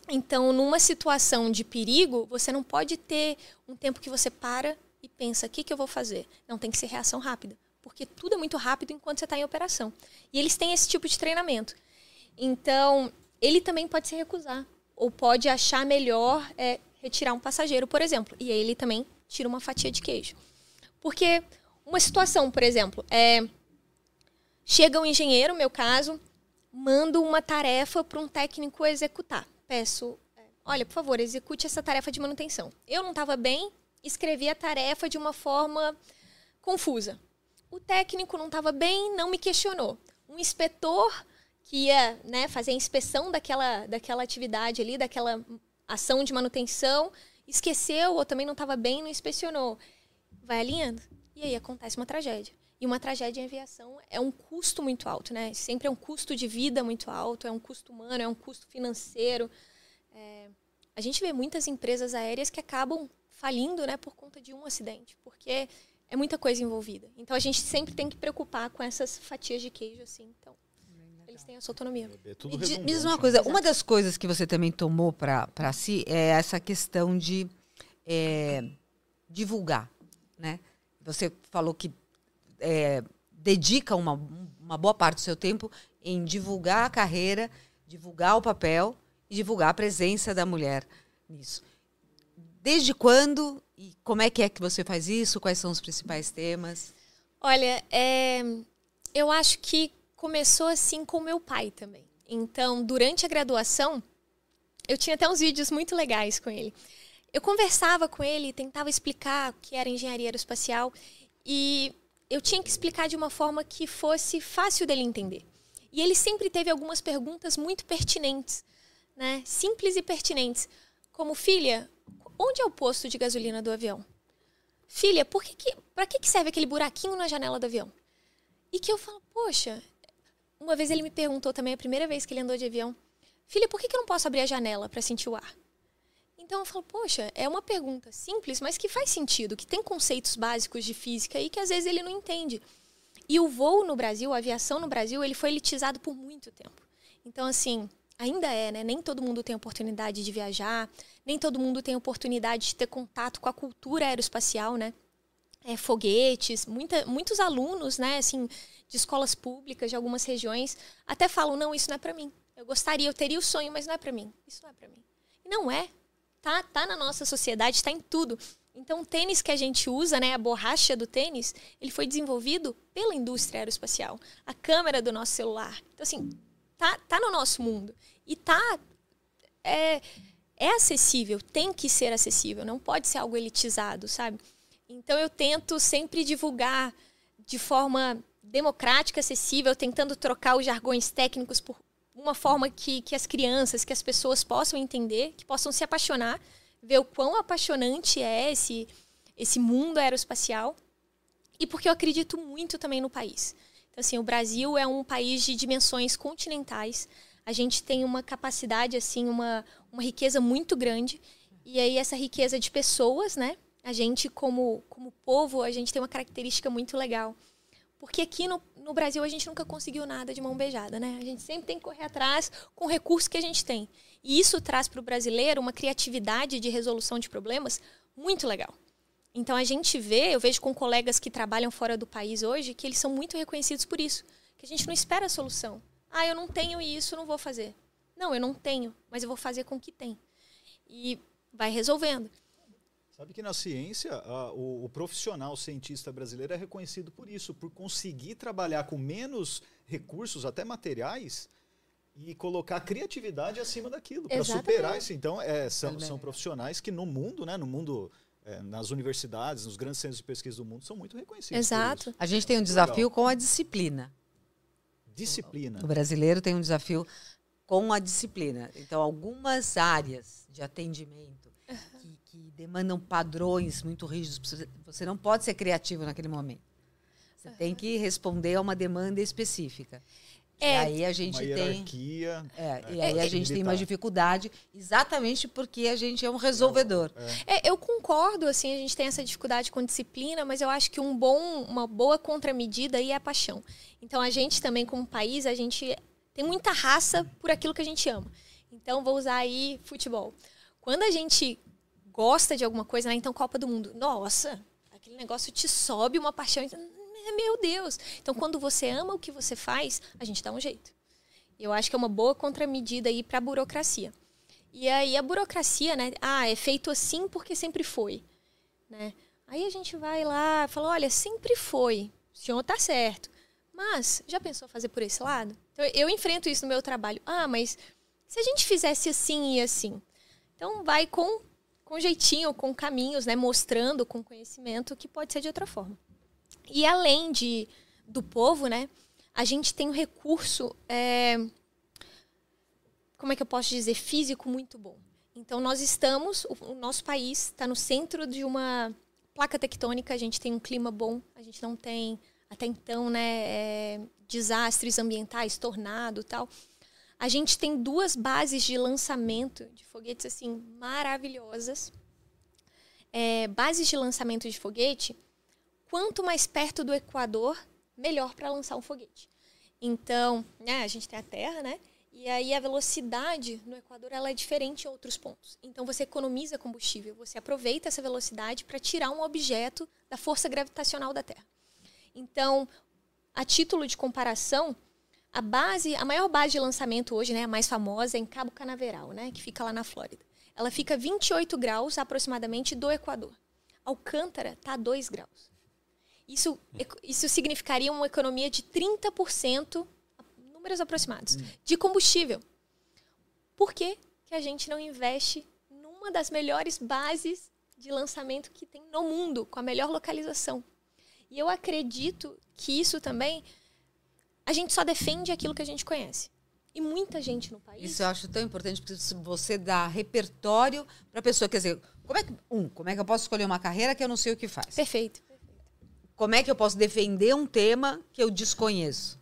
Então, numa situação de perigo, você não pode ter um tempo que você para e pensa: o que, que eu vou fazer? Não, tem que ser reação rápida. Porque tudo é muito rápido enquanto você está em operação. E eles têm esse tipo de treinamento. Então, ele também pode se recusar. Ou pode achar melhor é, retirar um passageiro, por exemplo. E aí ele também tira uma fatia de queijo. Porque uma situação, por exemplo, é. Chega um engenheiro, no meu caso, mando uma tarefa para um técnico executar. Peço, é, olha, por favor, execute essa tarefa de manutenção. Eu não estava bem, escrevi a tarefa de uma forma confusa. O técnico não estava bem, não me questionou. Um inspetor que ia né, fazer a inspeção daquela, daquela atividade ali, daquela ação de manutenção, esqueceu ou também não estava bem, não inspecionou. Vai alinhando. E aí acontece uma tragédia. E uma tragédia em aviação é um custo muito alto, né? Sempre é um custo de vida muito alto, é um custo humano, é um custo financeiro. É, a gente vê muitas empresas aéreas que acabam falindo, né, por conta de um acidente, porque é muita coisa envolvida. Então a gente sempre tem que preocupar com essas fatias de queijo, assim. Então eles têm essa autonomia. É tudo Me diz- uma né? coisa, uma das coisas que você também tomou para si é essa questão de é, divulgar, né? Você falou que é, dedica uma, uma boa parte do seu tempo em divulgar a carreira, divulgar o papel e divulgar a presença da mulher nisso. Desde quando e como é que é que você faz isso? Quais são os principais temas? Olha, é, eu acho que começou assim com meu pai também. Então, durante a graduação, eu tinha até uns vídeos muito legais com ele. Eu conversava com ele, tentava explicar o que era engenharia aeroespacial e eu tinha que explicar de uma forma que fosse fácil dele entender. E ele sempre teve algumas perguntas muito pertinentes, né? Simples e pertinentes, como filha, onde é o posto de gasolina do avião? Filha, por que que, para que, que serve aquele buraquinho na janela do avião? E que eu falo, poxa, uma vez ele me perguntou também, a primeira vez que ele andou de avião, filha, por que, que eu não posso abrir a janela para sentir o ar? Então eu falo, poxa, é uma pergunta simples, mas que faz sentido, que tem conceitos básicos de física e que às vezes ele não entende. E o voo no Brasil, a aviação no Brasil, ele foi elitizado por muito tempo. Então, assim, ainda é, né? Nem todo mundo tem oportunidade de viajar, nem todo mundo tem oportunidade de ter contato com a cultura aeroespacial, né? É, foguetes, muita, muitos alunos, né, assim, de escolas públicas de algumas regiões, até falam, não, isso não é para mim. Eu gostaria, eu teria o sonho, mas não é para mim. Isso não é para mim. E não é. Tá, tá na nossa sociedade, está em tudo. Então, o tênis que a gente usa, né, a borracha do tênis, ele foi desenvolvido pela indústria aeroespacial. A câmera do nosso celular. Então, assim, tá, tá no nosso mundo. E tá. É, é acessível, tem que ser acessível, não pode ser algo elitizado, sabe? Então, eu tento sempre divulgar de forma democrática, acessível, tentando trocar os jargões técnicos por uma forma que, que as crianças, que as pessoas possam entender, que possam se apaixonar, ver o quão apaixonante é esse, esse mundo aeroespacial e porque eu acredito muito também no país. Então, assim, o Brasil é um país de dimensões continentais. A gente tem uma capacidade, assim, uma, uma riqueza muito grande. E aí, essa riqueza de pessoas, né? A gente, como, como povo, a gente tem uma característica muito legal. Porque aqui no, no Brasil a gente nunca conseguiu nada de mão beijada, né? A gente sempre tem que correr atrás com o recurso que a gente tem. E isso traz para o brasileiro uma criatividade de resolução de problemas muito legal. Então a gente vê, eu vejo com colegas que trabalham fora do país hoje, que eles são muito reconhecidos por isso. Que a gente não espera a solução. Ah, eu não tenho isso, não vou fazer. Não, eu não tenho, mas eu vou fazer com o que tem. E vai resolvendo. Sabe que na ciência, a, o, o, profissional cientista brasileiro é reconhecido por isso, por conseguir trabalhar com menos recursos, até materiais, e colocar criatividade acima daquilo, para superar isso. Então, é, são, são profissionais que no mundo, né, no mundo é, nas universidades, nos grandes centros de pesquisa do mundo, são muito reconhecidos. Exato. A gente tem um desafio Legal. com a disciplina. Disciplina. O brasileiro tem um desafio com a disciplina. Então, algumas áreas de atendimento demandam padrões muito rígidos, você não pode ser criativo naquele momento. Você tem que responder a uma demanda específica. É, e aí a gente uma tem. É, e aí a gente tem uma dificuldade, exatamente porque a gente é um resolvedor. É. é. eu concordo, assim, a gente tem essa dificuldade com disciplina, mas eu acho que um bom, uma boa contramedida aí é a paixão. Então a gente também, como país, a gente tem muita raça por aquilo que a gente ama. Então vou usar aí futebol. Quando a gente gosta de alguma coisa, né? Então Copa do Mundo, nossa, aquele negócio te sobe uma paixão. Então, é, meu Deus. Então, quando você ama o que você faz, a gente dá um jeito. Eu acho que é uma boa contramedida aí para a burocracia. E aí a burocracia, né? Ah, é feito assim porque sempre foi, né? Aí a gente vai lá, fala, olha, sempre foi. O senhor tá certo. Mas já pensou fazer por esse lado? Então, eu enfrento isso no meu trabalho. Ah, mas se a gente fizesse assim e assim. Então vai com com jeitinho, com caminhos, né, mostrando com conhecimento que pode ser de outra forma. E além de, do povo, né, a gente tem um recurso, é, como é que eu posso dizer, físico muito bom. Então, nós estamos, o, o nosso país está no centro de uma placa tectônica, a gente tem um clima bom, a gente não tem, até então, né, é, desastres ambientais, tornado tal. A gente tem duas bases de lançamento de foguetes, assim, maravilhosas. É, bases de lançamento de foguete quanto mais perto do Equador, melhor para lançar um foguete. Então, né, a gente tem a Terra, né? E aí a velocidade no Equador ela é diferente em outros pontos. Então você economiza combustível, você aproveita essa velocidade para tirar um objeto da força gravitacional da Terra. Então, a título de comparação, a base, a maior base de lançamento hoje, né, a mais famosa é em Cabo Canaveral, né, que fica lá na Flórida. Ela fica 28 graus aproximadamente do Equador. Alcântara está a 2 graus. Isso, isso significaria uma economia de 30%, números aproximados, de combustível. Por que, que a gente não investe numa das melhores bases de lançamento que tem no mundo, com a melhor localização? E eu acredito que isso também. A gente só defende aquilo que a gente conhece. E muita gente no país. Isso eu acho tão importante, porque você dá repertório para a pessoa. Quer dizer, como é que, um, como é que eu posso escolher uma carreira que eu não sei o que faz? Perfeito como é que eu posso defender um tema que eu desconheço?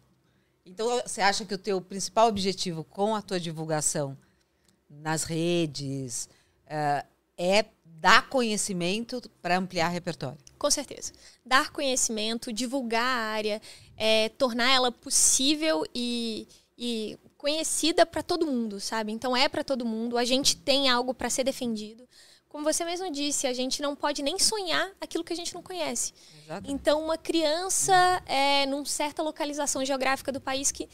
Então, você acha que o teu principal objetivo com a tua divulgação nas redes uh, é dar conhecimento para ampliar repertório? Com certeza. Dar conhecimento, divulgar a área, é, tornar ela possível e, e conhecida para todo mundo, sabe? Então é para todo mundo. A gente tem algo para ser defendido como você mesmo disse, a gente não pode nem sonhar aquilo que a gente não conhece. Exatamente. Então, uma criança é, numa certa localização geográfica do país que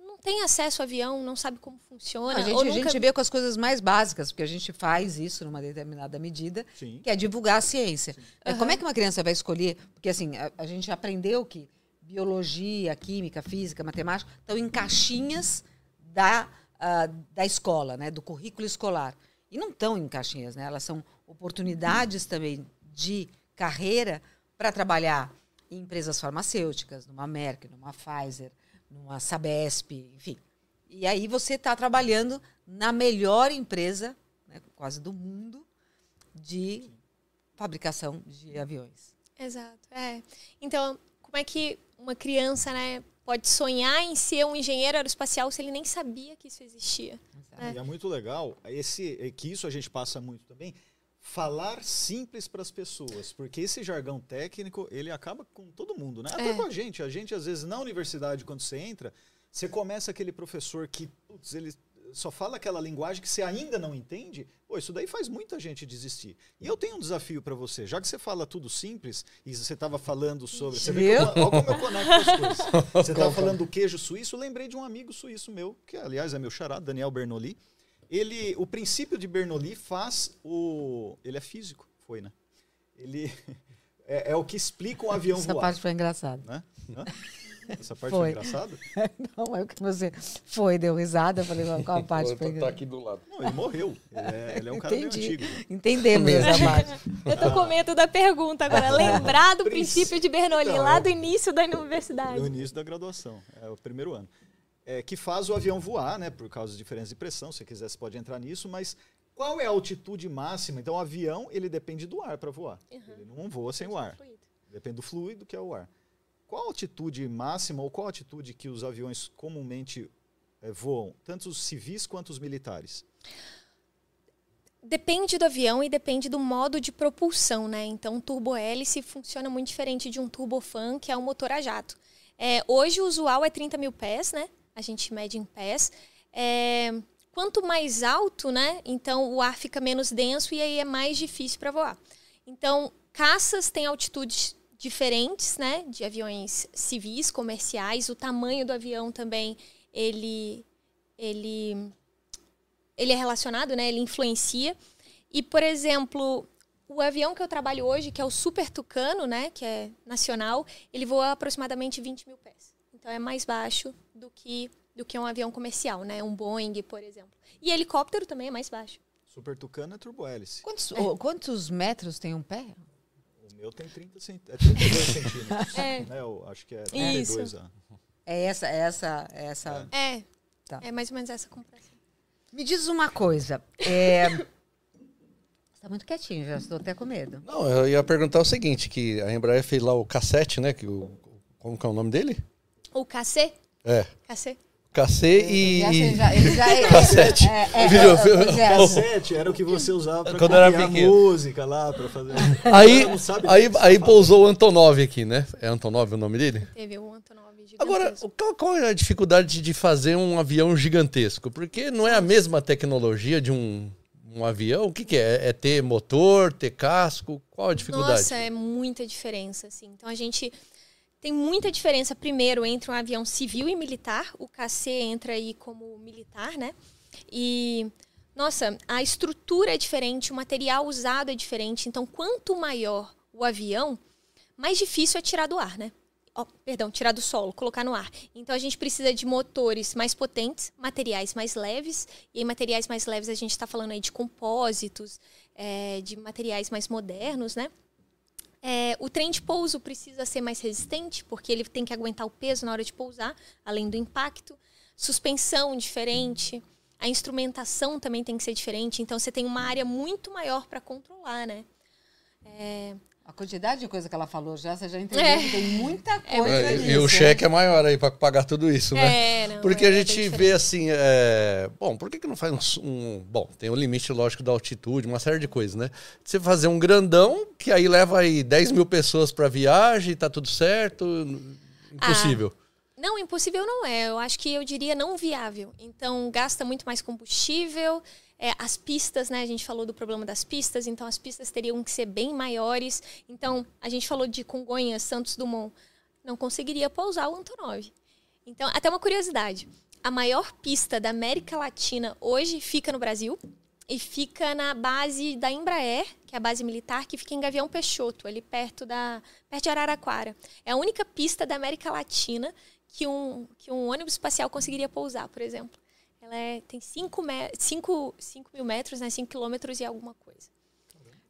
não tem acesso a avião, não sabe como funciona. A gente, nunca... a gente vê com as coisas mais básicas, porque a gente faz isso numa determinada medida, Sim. que é divulgar a ciência. Uhum. Como é que uma criança vai escolher? Porque assim, a, a gente aprendeu que biologia, química, física, matemática estão em caixinhas da, uh, da escola, né, do currículo escolar e não estão em caixinhas, né? Elas são oportunidades também de carreira para trabalhar em empresas farmacêuticas, numa Merck, numa Pfizer, numa Sabesp, enfim. E aí você está trabalhando na melhor empresa, né, quase do mundo, de fabricação de aviões. Exato. É. Então, como é que uma criança, né, pode sonhar em ser um engenheiro aeroespacial se ele nem sabia que isso existia? É. E é muito legal esse, é que isso a gente passa muito também. Falar simples para as pessoas, porque esse jargão técnico ele acaba com todo mundo, né? Até É. com a gente. A gente, às vezes, na universidade, quando você entra, você começa aquele professor que putz, ele só fala aquela linguagem que você ainda não entende. Pô, isso daí faz muita gente desistir. E eu tenho um desafio para você. Já que você fala tudo simples, e você estava falando sobre. Você vê como, olha como eu conecto as coisas. Você estava falando do queijo suíço, eu lembrei de um amigo suíço meu, que aliás é meu xará, Daniel Bernoulli. Ele, o princípio de Bernoulli faz o. Ele é físico, foi, né? Ele é, é o que explica um avião Essa voar. parte foi engraçada. Né? Hã? Essa parte Foi. foi, engraçada? Não, é o que você foi, deu risada, eu falei, qual a parte foi Tá aqui do lado. Não, ele morreu. Ele é, ele é um cara meio Entendi. antigo. Entendemos essa parte. Eu tô com medo da pergunta agora. Lembrar do Princ- princípio de Bernoulli, Então, lá do início da universidade. No início da graduação, é o primeiro ano. É, que faz o avião voar, né? Por causa de diferença de pressão. Se quiser, você pode entrar nisso, mas qual é a altitude máxima? Então, o avião ele depende do ar para voar. Ele não voa sem o ar. Fluido. Depende do fluido que é o ar. Qual a altitude máxima ou qual a altitude que os aviões comumente eh, voam, tanto os civis quanto os militares? Depende do avião e depende do modo de propulsão, né? Então, turbohélice funciona muito diferente de um turbofan, que é um motor a jato. É, hoje, o usual é 30 mil pés, né? A gente mede em pés. É, quanto mais alto, né? Então, o ar fica menos denso e aí é mais difícil para voar. Então, caças têm altitudes diferentes, né? De aviões civis, comerciais. O tamanho do avião também, ele... ele ele é relacionado, né? Ele influencia. E, por exemplo, o avião que eu trabalho hoje, que é o Super Tucano, né? Que é nacional, ele voa aproximadamente 20 mil pés. Então é mais baixo do que do que um avião comercial, né? Um Boeing, por exemplo. E helicóptero também é mais baixo. Super Tucano é turbohélice. Quantos, ô, quantos metros tem um pé? O meu tem 30 cent... é 32 centímetros. É. Né? Eu acho que é 32. Isso. ah. É essa, é essa, é essa. É. Tá. É mais ou menos essa comparação. Me diz uma coisa. É... Você tá muito quietinho, já estou até com medo. Não, eu ia perguntar o seguinte, que a Embraer fez lá o cassete, né? Que o, como que é o nome dele? O KC? É, KC? KC e... Já, ele já, ele já, Cassete. É, é, é, pois é. Cassete era o que você usava para Quando era pequeno. música lá, para fazer. Aí, aí, aí pousou o Antonov aqui, né? É Antonov o nome dele? Teve o Antonov gigantesco. Agora, qual, qual é a dificuldade de fazer um avião gigantesco? Porque não é a mesma tecnologia de um, um avião? O que, que é? É ter motor, ter casco? Qual a dificuldade? Nossa, é muita diferença, assim. Então a gente tem muita diferença, primeiro, entre um avião civil e militar. O KC entra aí como militar, né? E, nossa, a estrutura é diferente, o material usado é diferente. Então, quanto maior o avião, mais difícil é tirar do ar, né? Ó, perdão, tirar do solo, colocar no ar. Então a gente precisa de motores mais potentes, materiais mais leves. E em materiais mais leves a gente está falando aí de compósitos, é, de materiais mais modernos, né? É, o trem de pouso precisa ser mais resistente, porque ele tem que aguentar o peso na hora de pousar, além do impacto. Suspensão diferente. A instrumentação também tem que ser diferente. Então você tem uma área muito maior para controlar, né? A quantidade de coisa que ela falou já, você já entendeu É. que tem muita coisa É, nisso. e o né? cheque é maior aí para pagar tudo isso, né? É, não, Porque é a gente vê assim, é... bom, por que, que não faz um, um- Bom, tem o limite, lógico, da altitude, uma série de coisas, né? Você fazer um grandão, que aí leva aí 10 mil pessoas para viagem, tá tudo certo, impossível. Não, impossível não é. Eu acho que eu diria não viável. Então, gasta muito mais combustível. É, as pistas, né? A gente falou do problema das pistas, então as pistas teriam que ser bem maiores. Então, a gente falou de Congonhas, Santos Dumont. Não conseguiria pousar o Antonov. Então, até uma curiosidade. A maior pista da América Latina hoje fica no Brasil e fica na base da Embraer, que é a base militar, que fica em Gavião Peixoto, ali perto, da, perto de Araraquara. É a única pista da América Latina que um, que um ônibus espacial conseguiria pousar, por exemplo. Ela é- tem 5 mil metros, né, 5 quilômetros e alguma coisa.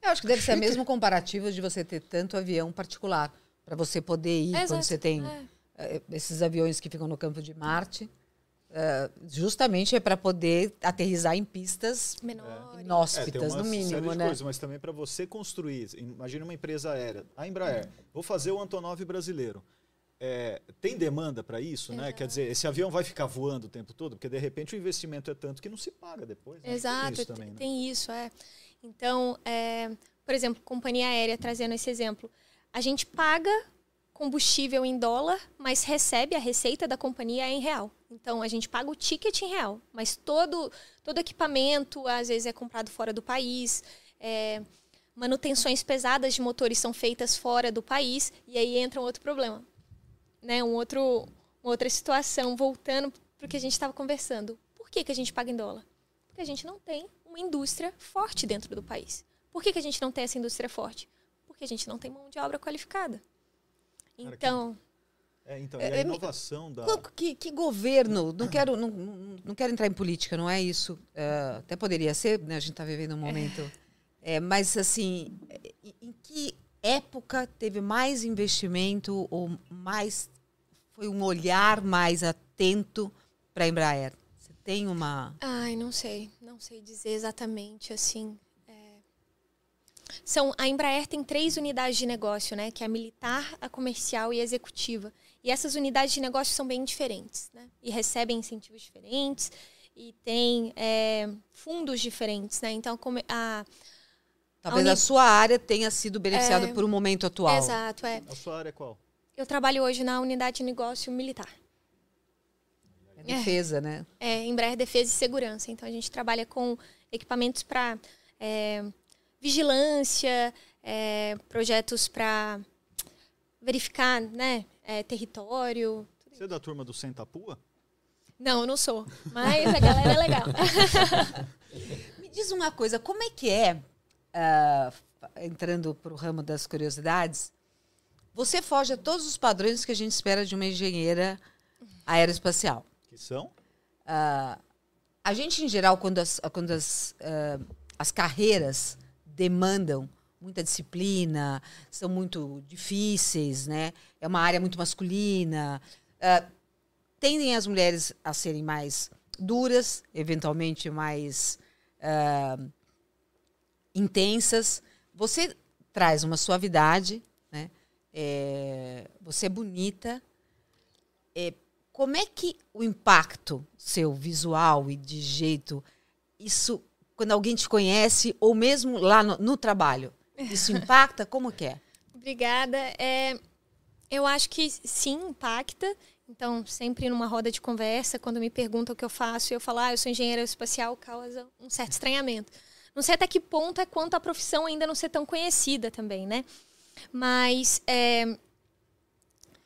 Eu acho que deve ser o mesmo comparativo de você ter tanto avião particular para você poder ir quando Exato, você tem é. eh, esses aviões que ficam no campo de Marte. eh, justamente é para poder aterrizar em pistas Menores. É, tem inóspitas, uma no série mínimo, de né? coisas, mas também para você construir, imagina uma empresa aérea, a Embraer, vou fazer o Antonov brasileiro. É, tem demanda para isso, né? Quer dizer, esse avião vai ficar voando o tempo todo, porque de repente o investimento é tanto que não se paga depois. né? Tem Exato, isso tem, também, né? tem isso, é. Então, é, por exemplo, companhia aérea, trazendo esse exemplo, a gente paga combustível em dólar, mas recebe a receita da companhia em real. Então, a gente paga o ticket em real, mas todo, todo equipamento, às vezes, é comprado fora do país. é, manutenções pesadas de motores são feitas fora do país, e aí entra um outro problema. Né? Um outro, uma outra situação, voltando para o que a gente estava conversando. Por que, que a gente paga em dólar? Porque a gente não tem uma indústria forte dentro do país. Por que, que a gente não tem essa indústria forte? Porque a gente não tem mão de obra qualificada. Então, É, então, É, e a é, inovação da. Qu- Que, que governo? Não quero, não, não quero entrar em política, não é isso. É, até poderia ser, né? A gente está vivendo um momento. É, mas, assim, em que época teve mais investimento ou mais. Foi um olhar mais atento para a Embraer? Você tem uma. ai, não sei, não sei dizer exatamente assim. é. São a Embraer tem três unidades de negócio, né? Que é a militar, a comercial e a executiva. E essas unidades de negócio são bem diferentes, né? E recebem incentivos diferentes e tem é, fundos diferentes, né? Então a, Talvez uni- a sua área tenha sido beneficiada É, por um momento atual. exato é. A sua área é qual? Eu trabalho hoje na unidade de negócio militar. É defesa, né? É, Embraer Defesa e Segurança. Então a gente trabalha com equipamentos para vigilância, é, projetos para verificar né, é, território. Você é da turma do Sentapua? Não, eu não sou, mas a galera é legal. Me diz uma coisa, como é que é, ah, entrando para o ramo das curiosidades, você foge a todos os padrões que a gente espera de uma engenheira aeroespacial. Que são? Ah, a gente, em geral, quando as, quando as, ah, as carreiras demandam muita disciplina, são muito difíceis, né? É uma área muito masculina. ah, tendem as mulheres a serem mais duras, eventualmente mais ah, intensas. Você traz uma suavidade? É, você é bonita. É, como é que o impacto seu visual e de jeito, isso, quando alguém te conhece, ou mesmo lá no, no trabalho, isso impacta? Como que é? Obrigada. É, eu acho que sim, impacta. Então, sempre numa roda de conversa, quando me perguntam o que eu faço, eu falo, ah, eu sou engenheira espacial, causa um certo estranhamento. Não sei até que ponto é quanto a profissão ainda não ser tão conhecida também, né? Mas é,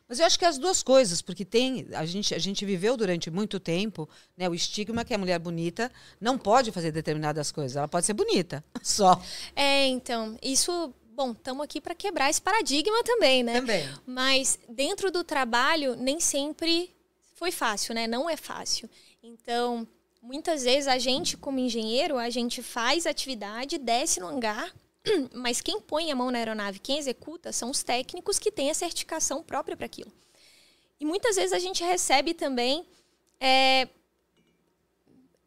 Mas eu acho que é as duas coisas, porque tem a gente, a gente viveu durante muito tempo né, o estigma que a mulher bonita não pode fazer determinadas coisas. Ela pode ser bonita, só. é, então, isso, bom, estamos aqui para quebrar esse paradigma também, né? Também. Mas dentro do trabalho, nem sempre foi fácil, né? Não é fácil. Então, muitas vezes a gente, como engenheiro, a gente faz atividade, desce no hangar, mas quem põe a mão na aeronave, quem executa, são os técnicos que têm a certificação própria para aquilo. E muitas vezes a gente recebe também é,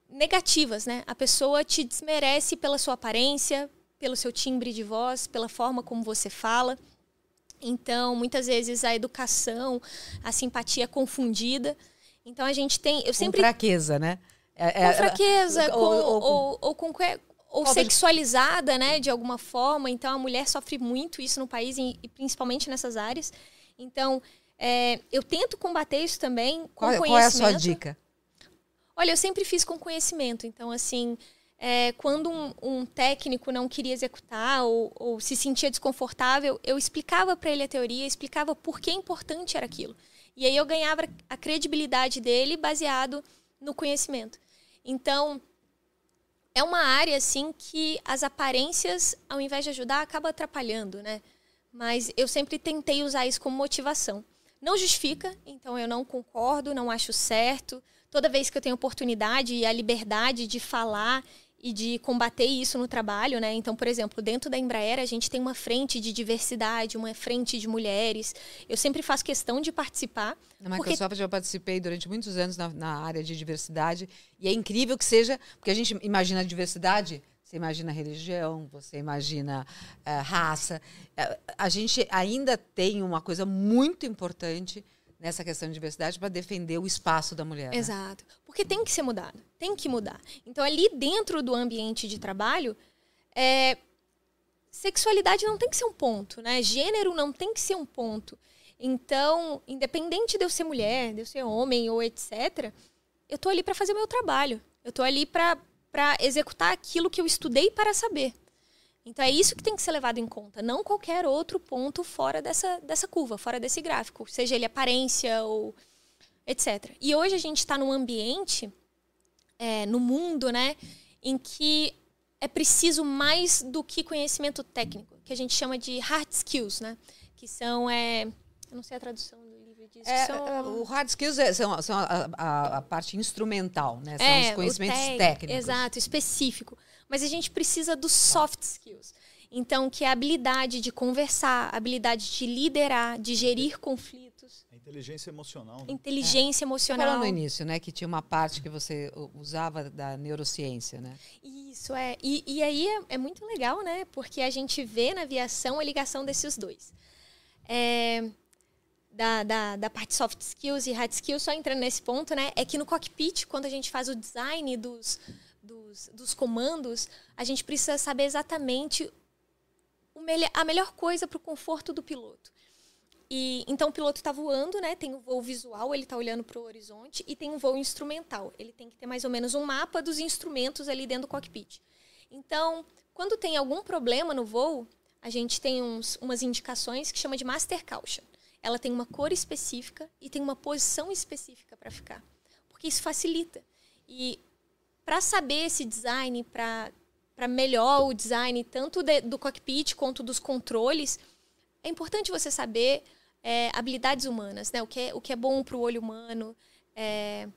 negativas, né? A pessoa te desmerece pela sua aparência, pelo seu timbre de voz, pela forma como você fala. Então, muitas vezes a educação, a simpatia é confundida. Então a gente tem, eu sempre Com fraqueza, né? É- com é- fraqueza, com, ou- ou, ou com- ou, sexualizada, né, de alguma forma. Então a mulher sofre muito isso no país e, e principalmente nessas áreas. Então é, eu tento combater isso também com Qual, conhecimento. qual é a sua dica? Olha, eu sempre fiz com conhecimento. Então, assim, é, quando um, um técnico não queria executar ou, ou se sentia desconfortável, eu explicava para ele a teoria, explicava por que importante era aquilo. E aí eu ganhava a credibilidade dele baseado no conhecimento. Então, é uma área, assim, que as aparências, ao invés de ajudar, acaba atrapalhando, né? Mas eu sempre tentei usar isso como motivação. Não justifica, então eu não concordo, não acho certo. Toda vez que eu tenho oportunidade e a liberdade de falar e de combater isso no trabalho, né? Então, por exemplo, dentro da Embraer a gente tem uma frente de diversidade, uma frente de mulheres. Eu sempre faço questão de participar. Na Microsoft porque... eu participei durante muitos anos na, na, área de diversidade e é incrível que seja, porque a gente imagina a diversidade, você imagina religião, você imagina uh, raça. Uh, a gente ainda tem uma coisa muito importante nessa questão de diversidade para defender o espaço da mulher. Né? Exato. Porque tem que ser mudado, tem que mudar. Então, ali dentro do ambiente de trabalho, é, sexualidade não tem que ser um ponto, né? Gênero não tem que ser um ponto. Então, independente de eu ser mulher, de eu ser homem ou etc., eu tô ali para fazer o meu trabalho. Eu tô ali para executar aquilo que eu estudei para saber. Então é isso que tem que ser levado em conta, não qualquer outro ponto fora dessa, dessa curva, fora desse gráfico, seja ele aparência ou etc. E hoje a gente está num ambiente, é, no mundo, né, em que é preciso mais do que conhecimento técnico, que a gente chama de hard skills, né, que são, é, eu não sei a tradução do livro disso. É, são... É, o hard skills é, são, são a, a, a, parte instrumental, né, são é, os conhecimentos técnicos. Exato, específico mas a gente precisa dos soft skills. Então, que é a habilidade de conversar, a habilidade de liderar, de gerir conflitos. A inteligência emocional. Né? Inteligência é. emocional. Falando no início, né, que tinha uma parte que você usava da neurociência, né? Isso, é. E, e aí é, é muito legal, né? Porque a gente vê na aviação a ligação desses dois. É, da, da, da parte soft skills e hard skills, só entrando nesse ponto, né? É que no cockpit, quando a gente faz o design dos, dos, dos comandos, a gente precisa saber exatamente a melhor coisa para o conforto do piloto. E, então o piloto está voando, né? Tem o voo visual, ele está olhando para o horizonte, e tem um voo instrumental. Ele tem que ter mais ou menos um mapa dos instrumentos ali dentro do cockpit. Então, quando tem algum problema no voo, a gente tem uns, umas indicações que chama de master caution. Ela tem uma cor específica e tem uma posição específica para ficar, porque isso facilita. E para saber esse design, para melhor o design, tanto de, do cockpit quanto dos controles, é importante você saber é, habilidades humanas, né? O que é, o que é bom para o olho humano, é,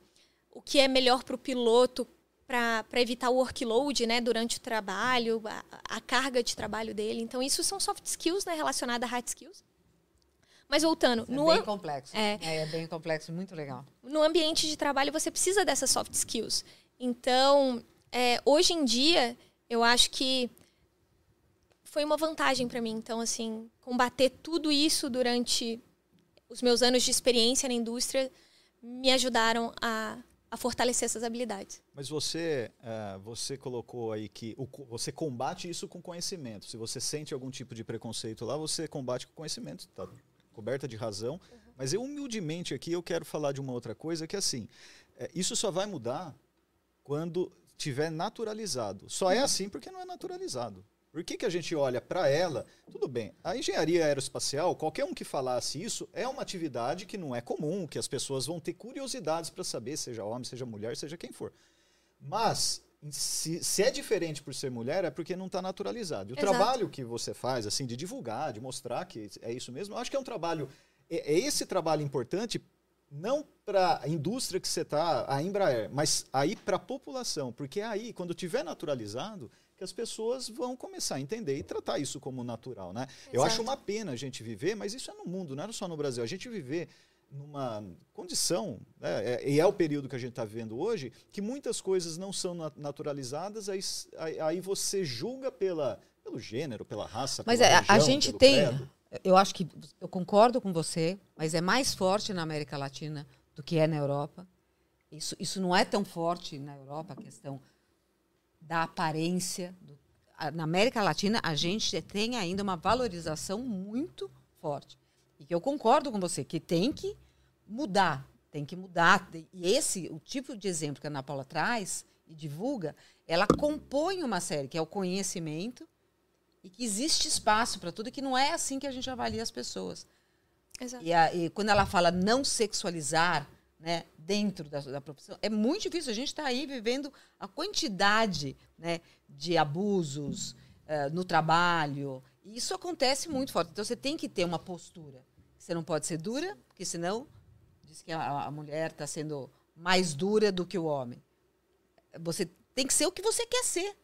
o que é melhor para o piloto para evitar o workload né, durante o trabalho, a, a, carga de trabalho dele. Então, isso são soft skills né, relacionadas a hard skills. Mas voltando. É no bem complexo. É, é, é bem complexo, muito legal. No ambiente de trabalho, você precisa dessas soft skills. Então, é, hoje em dia, eu acho que foi uma vantagem para mim. Então, assim, combater tudo isso durante os meus anos de experiência na indústria me ajudaram a, a fortalecer essas habilidades. Mas você, uh, você colocou aí que o, você combate isso com conhecimento. Se você sente algum tipo de preconceito lá, você combate com conhecimento, tá coberta de razão. Uhum. Mas eu humildemente aqui eu quero falar de uma outra coisa que assim, é, isso só vai mudar quando tiver naturalizado. Só é assim porque não é naturalizado. Por que, que a gente olha para ela? Tudo bem, a engenharia aeroespacial, qualquer um que falasse isso, é uma atividade que não é comum, que as pessoas vão ter curiosidades para saber, seja homem, seja mulher, seja quem for. Mas, se, se é diferente por ser mulher, é porque não está naturalizado. E o Exato. trabalho que você faz, assim, de divulgar, de mostrar que é isso mesmo, eu acho que é um trabalho. É, é esse trabalho importante não para a indústria que você está, a Embraer, mas aí para a população, porque aí, quando tiver naturalizado, que as pessoas vão começar a entender e tratar isso como natural, né? Eu acho uma pena a gente viver, mas isso é no mundo, não é só no Brasil. A gente viver numa condição, né? é, e é o período que a gente está vivendo hoje, que muitas coisas não são naturalizadas, aí, aí você julga pela, pelo gênero, pela raça, mas pela a, região, a gente tem, credo eu acho que eu concordo com você, mas é mais forte na América Latina do que é na Europa. Isso, isso não é tão forte na Europa, a questão da aparência. Do, na América Latina, a gente tem ainda uma valorização muito forte. E eu concordo com você, que tem que mudar, tem que mudar. E esse, o tipo de exemplo que a Ana Paula traz e divulga, ela compõe uma série, que é o conhecimento, e que existe espaço para tudo, e que não é assim que a gente avalia as pessoas. Exato. E, a, e quando ela fala não sexualizar né, dentro da, da profissão, é muito difícil. A gente está aí vivendo a quantidade né, de abusos uh, no trabalho. E isso acontece muito forte. Então você tem que ter uma postura. Você não pode ser dura, porque senão diz que a, a mulher está sendo mais dura do que o homem. Você tem que ser o que você quer ser.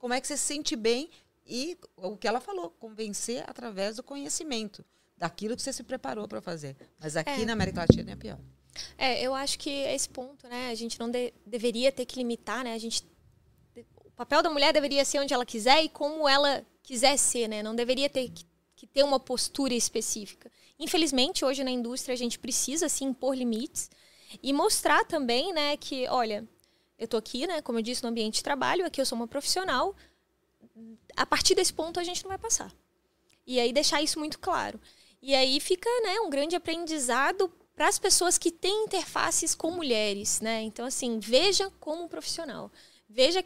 Como é que você se sente bem e o que ela falou, convencer através do conhecimento, daquilo que você se preparou para fazer. Mas aqui É. na América Latina é pior. É, eu acho que esse ponto, né, a gente não de- deveria ter que limitar, né? A gente o papel da mulher deveria ser onde ela quiser e como ela quiser ser, né? Não deveria ter que, que ter uma postura específica. Infelizmente, hoje na indústria a gente precisa sim impor limites e mostrar também, né, que, olha, eu tô aqui, né, como eu disse, no ambiente de trabalho, aqui eu sou uma profissional. A partir desse ponto a gente não vai passar. E aí deixar isso muito claro. E aí fica, né, um grande aprendizado para as pessoas que têm interfaces com mulheres, né? Então assim, veja como profissional. Veja,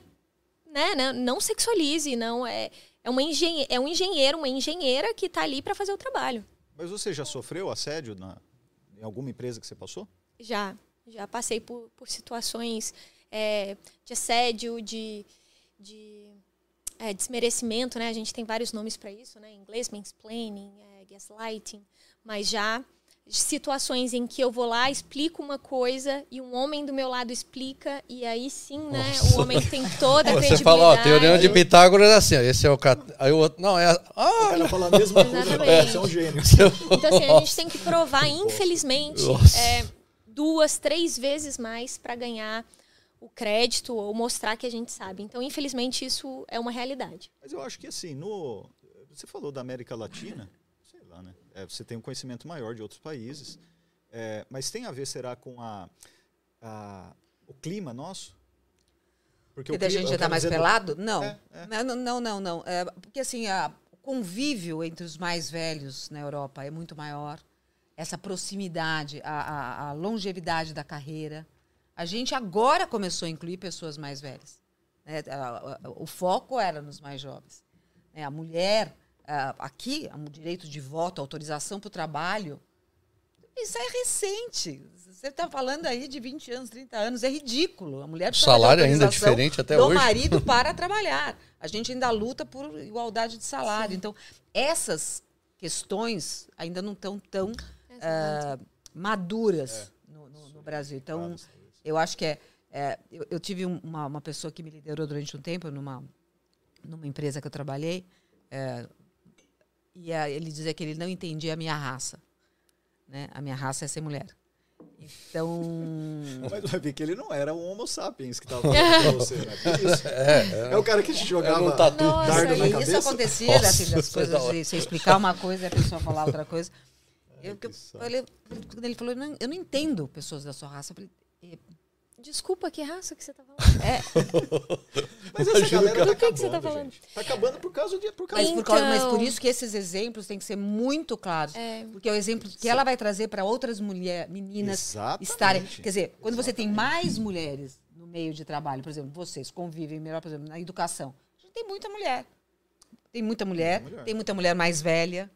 né, né, não sexualize, não é é uma engenhe é um engenheiro, uma engenheira que está ali para fazer o trabalho. Mas você já sofreu assédio na, em alguma empresa que você passou? Já, já passei por, por situações é, de assédio, de, de é, desmerecimento, né? A gente tem vários nomes para isso, né? Em inglês, mansplaining, é, gaslighting, mas já situações em que eu vou lá, explico uma coisa e um homem do meu lado explica e aí sim, né? Nossa. O homem tem toda a Você credibilidade. fala, ó, teorema de Pitágoras é assim, ó, esse é o cat... Aí o outro, não, é... Ah, cara fala a mesma coisa, Exatamente. você é um gênio. Então, assim, a gente tem que provar, infelizmente, é, duas, três vezes mais para ganhar o crédito ou mostrar que a gente sabe. Então, infelizmente, isso é uma realidade. Mas eu acho que assim, no. Você falou da América Latina, sei lá, né? É, você tem um conhecimento maior de outros países. é, mas tem a ver, será, com a, a- o clima nosso? Porque E da clima- gente já tá quero mais dizer do- pelado? Não. É, é. Não, não, não, não. É, porque assim, a- o convívio entre os mais velhos na Europa é muito maior. Essa proximidade, a, a- a longevidade da carreira. A gente agora começou a incluir pessoas mais velhas. né? O foco era nos mais jovens. né? A mulher, aqui, o direito de voto, autorização para o trabalho, isso é recente. Você está falando aí de 20 anos, 30 anos, é ridículo. A mulher o precisa de salário ainda é diferente até do hoje. marido para trabalhar. A gente ainda luta por igualdade de salário. Então, essas questões ainda não estão tão ah, maduras no, no- no Brasil. Então, eu acho que é. é, eu, eu tive um- uma, uma pessoa que me liderou durante um tempo numa, numa empresa que eu trabalhei. é, e a- ele dizia que ele não entendia a minha raça. Né? A minha raça é ser mulher. Então. Mas vai ver que ele não era um homo sapiens que estava falando pra você, né? Por isso. É, o cara que te jogava Era um tatu. Nossa, dardo na cabeça. isso acontecia, Nossa, né, filho, das isso é da coisas de você explicar uma coisa e a pessoa falar outra coisa. Eu, que eu quando ele falou, eu não, eu não entendo pessoas da sua raça. Eu falei, "É, Desculpa, que raça que você tá falando? Mas essa galera tá Do que que você tá acabando, falando? gente. Tá acabando por causa de... Por causa mas, por causa- mas Então- por isso que esses exemplos têm que ser muito claros. É. Porque é o exemplo que ela vai trazer para outras mulheres, meninas Exatamente. estarem. Quer dizer, quando você tem mais mulheres no meio de trabalho, por exemplo, vocês convivem melhor, por exemplo, na educação. A gente tem muita mulher. Tem muita mulher, Muita mulher. tem muita mulher mais velha.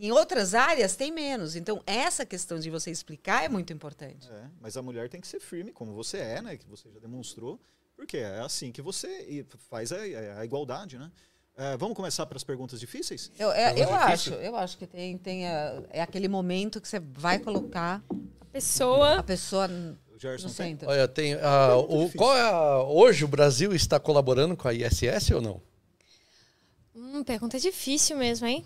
Em outras áreas tem menos. Então, essa questão de você explicar é muito importante. É, mas a mulher tem que ser firme, como você é, né? Que você já demonstrou. Porque é assim que você faz a, a igualdade, né? É, vamos começar para as perguntas difíceis? Eu, é- eu acho, eu acho que tem, tem a- é aquele momento que você vai colocar A pessoa. a pessoa n- O Gerson no centro. Olha, tem. ah, o, qual é a, hoje o Brasil está colaborando com a ISS ou não? Hum, pergunta difícil mesmo, hein?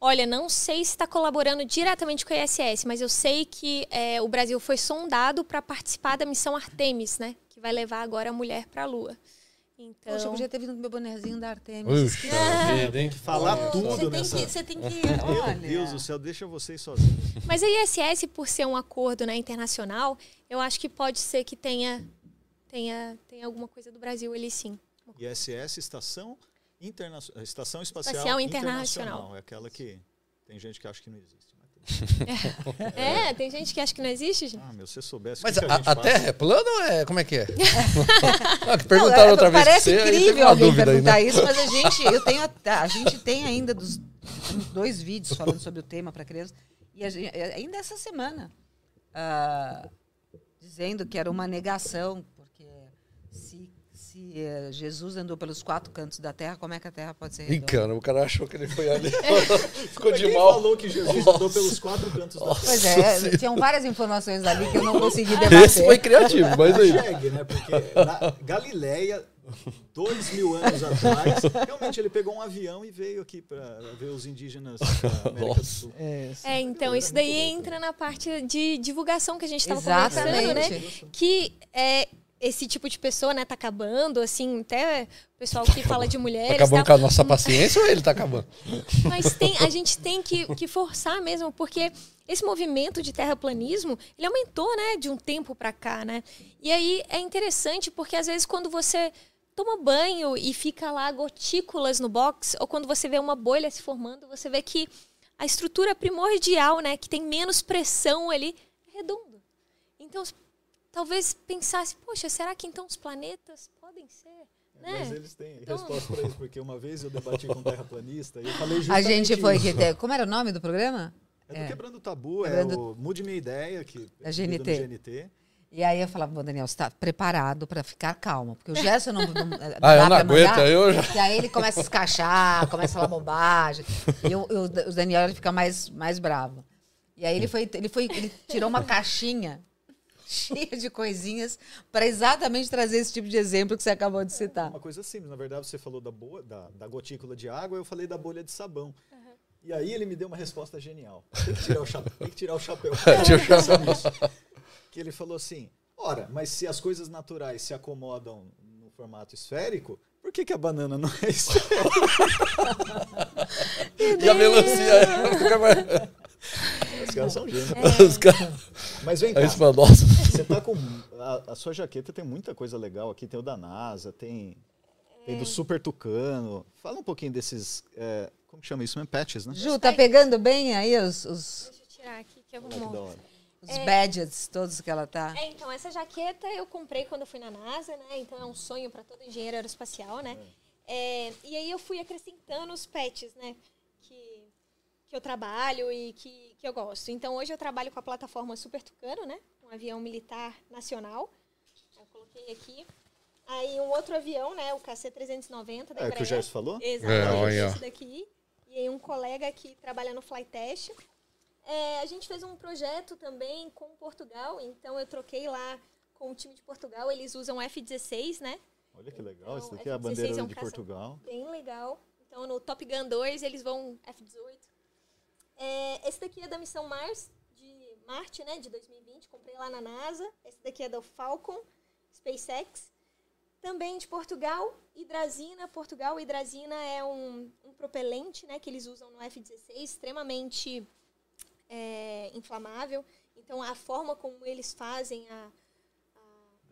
Olha, não sei se está colaborando diretamente com a ISS, mas eu sei que é, o Brasil foi sondado para participar da missão Artemis, né? Que vai levar agora a mulher para a Lua. Então, Poxa, eu podia ter vindo com meu bonezinho da Artemis. Puxa vida, hein? Falar tudo Você tem, nessa... que, você tem que. Meu Olha. Deus do céu, deixa vocês sozinhos. mas a ISS, por ser um acordo né, internacional, eu acho que pode ser que tenha, tenha, tenha alguma coisa do Brasil ali sim. ISS, Estação, Interna... Estação Espacial, Espacial Internacional. Internacional. É aquela que tem gente que acha que não existe. mas tem. É, tem gente que acha que não existe, gente. Ah, meu, se você soubesse Mas que, que a, a gente a passa- Terra é plana ou é. Como é que é? Ah, que Não, perguntaram é, outra vez Parece você, incrível uma alguém dúvida aí, perguntar né? isso, mas a gente, eu tenho, a, a gente tem ainda dos, dois vídeos falando sobre o tema para crianças. E a gente- ainda essa semana, ah, dizendo que era uma negação, porque se, se eh, Jesus andou pelos quatro cantos da terra, como é que a terra pode ser redonda? cara, o cara achou que ele foi ali. Ficou de mal. falou que Jesus andou pelos quatro cantos da terra? Pois é, tinham várias informações ali que eu não consegui Esse debater. foi criativo, mas aí. Hashtag, né? Porque na Galileia, dois mil anos atrás. Realmente, ele pegou um avião e veio aqui para ver os indígenas da América do Nossa. Sul. É, É, então, isso daí entra na parte de divulgação que a gente estava conversando, né? Que é, esse tipo de pessoa, né, tá acabando, assim, até o pessoal que fala de Tá mulheres. acabando tá- com a nossa paciência ou ele tá acabando? Mas tem, a gente tem que, que forçar mesmo, porque esse movimento de terraplanismo, ele aumentou, né, de um tempo para cá, né? E aí é interessante porque às vezes quando você toma banho e fica lá gotículas no box, ou quando você vê uma bolha se formando, você vê que a estrutura primordial, né, que tem menos pressão ali, é redonda. Então, talvez pensasse, poxa, será que então os planetas podem ser, né? Mas eles têm Então- resposta para isso, porque uma vez eu debati com um terraplanista e eu falei A gente foi isso. que Como era o nome do programa? É do É. Quebrando o Tabu, Quebrando- é o Mude Minha Ideia, que Da é GNT. GNT. E aí eu falava, bom, Daniel, você tá preparado para ficar calmo. Porque o Gerson não, não, Ah, dá eu não pra aguento, mandar, eu já. E aí ele começa a escachar, começa a falar bobagem. E o, o, o Daniel ele fica mais, mais bravo. E aí ele foi, ele foi, ele tirou uma caixinha cheia de coisinhas para exatamente trazer esse tipo de exemplo que você acabou de citar. Uma coisa simples, na verdade você falou da, boa, da, da gotícula de água, eu falei da bolha de sabão. E aí ele me deu uma resposta genial. Tem que tirar o chapéu. Tem que tirar o chapéu. Que ele falou assim: ora, mas se as coisas naturais se acomodam no formato esférico, por que, que a banana não é esférica? E a melancia fica mais. Os caras são gênios. Os caras. Mas vem cá, Aí você fala, nossa. você tá com. A, a sua jaqueta tem muita coisa legal aqui. Tem o da NASA, tem, tem do Super Tucano. Fala um pouquinho desses. é, como que chama isso? Patches, né? Ju, tá pegando bem aí os, os, Deixa eu tirar aqui que eu Olha que da vou hora. os badges todos que ela tá. É, então, essa jaqueta eu comprei quando eu fui na NASA, né? Então é um sonho para todo engenheiro aeroespacial, né? É, e aí eu fui acrescentando os patches, né? Que, eu trabalho e que, que eu gosto. Então hoje eu trabalho com a plataforma Super Tucano, né? Um avião militar nacional. Eu coloquei aqui. Aí um outro avião, né? O KC-390 da É o que o. Gerson falou? Exatamente, É, esse daqui. E aí um colega que trabalha no Flytest. É, a gente fez um projeto também com Portugal, então eu troquei lá com o time de Portugal, eles usam F-16, né? Olha que legal. Isso Então, daqui é a F-16 bandeira é um de Portugal. Bem legal. Então no Top Gun 2 eles vão F-18. É, esse daqui é da missão Mars, de Marte, né, de 2020, comprei lá na NASA. Esse daqui é do Falcon, SpaceX. Também de Portugal, hidrazina. Portugal, hidrazina é um, um propelente né, que eles usam no F-16, extremamente é, inflamável. Então, a forma como eles fazem a,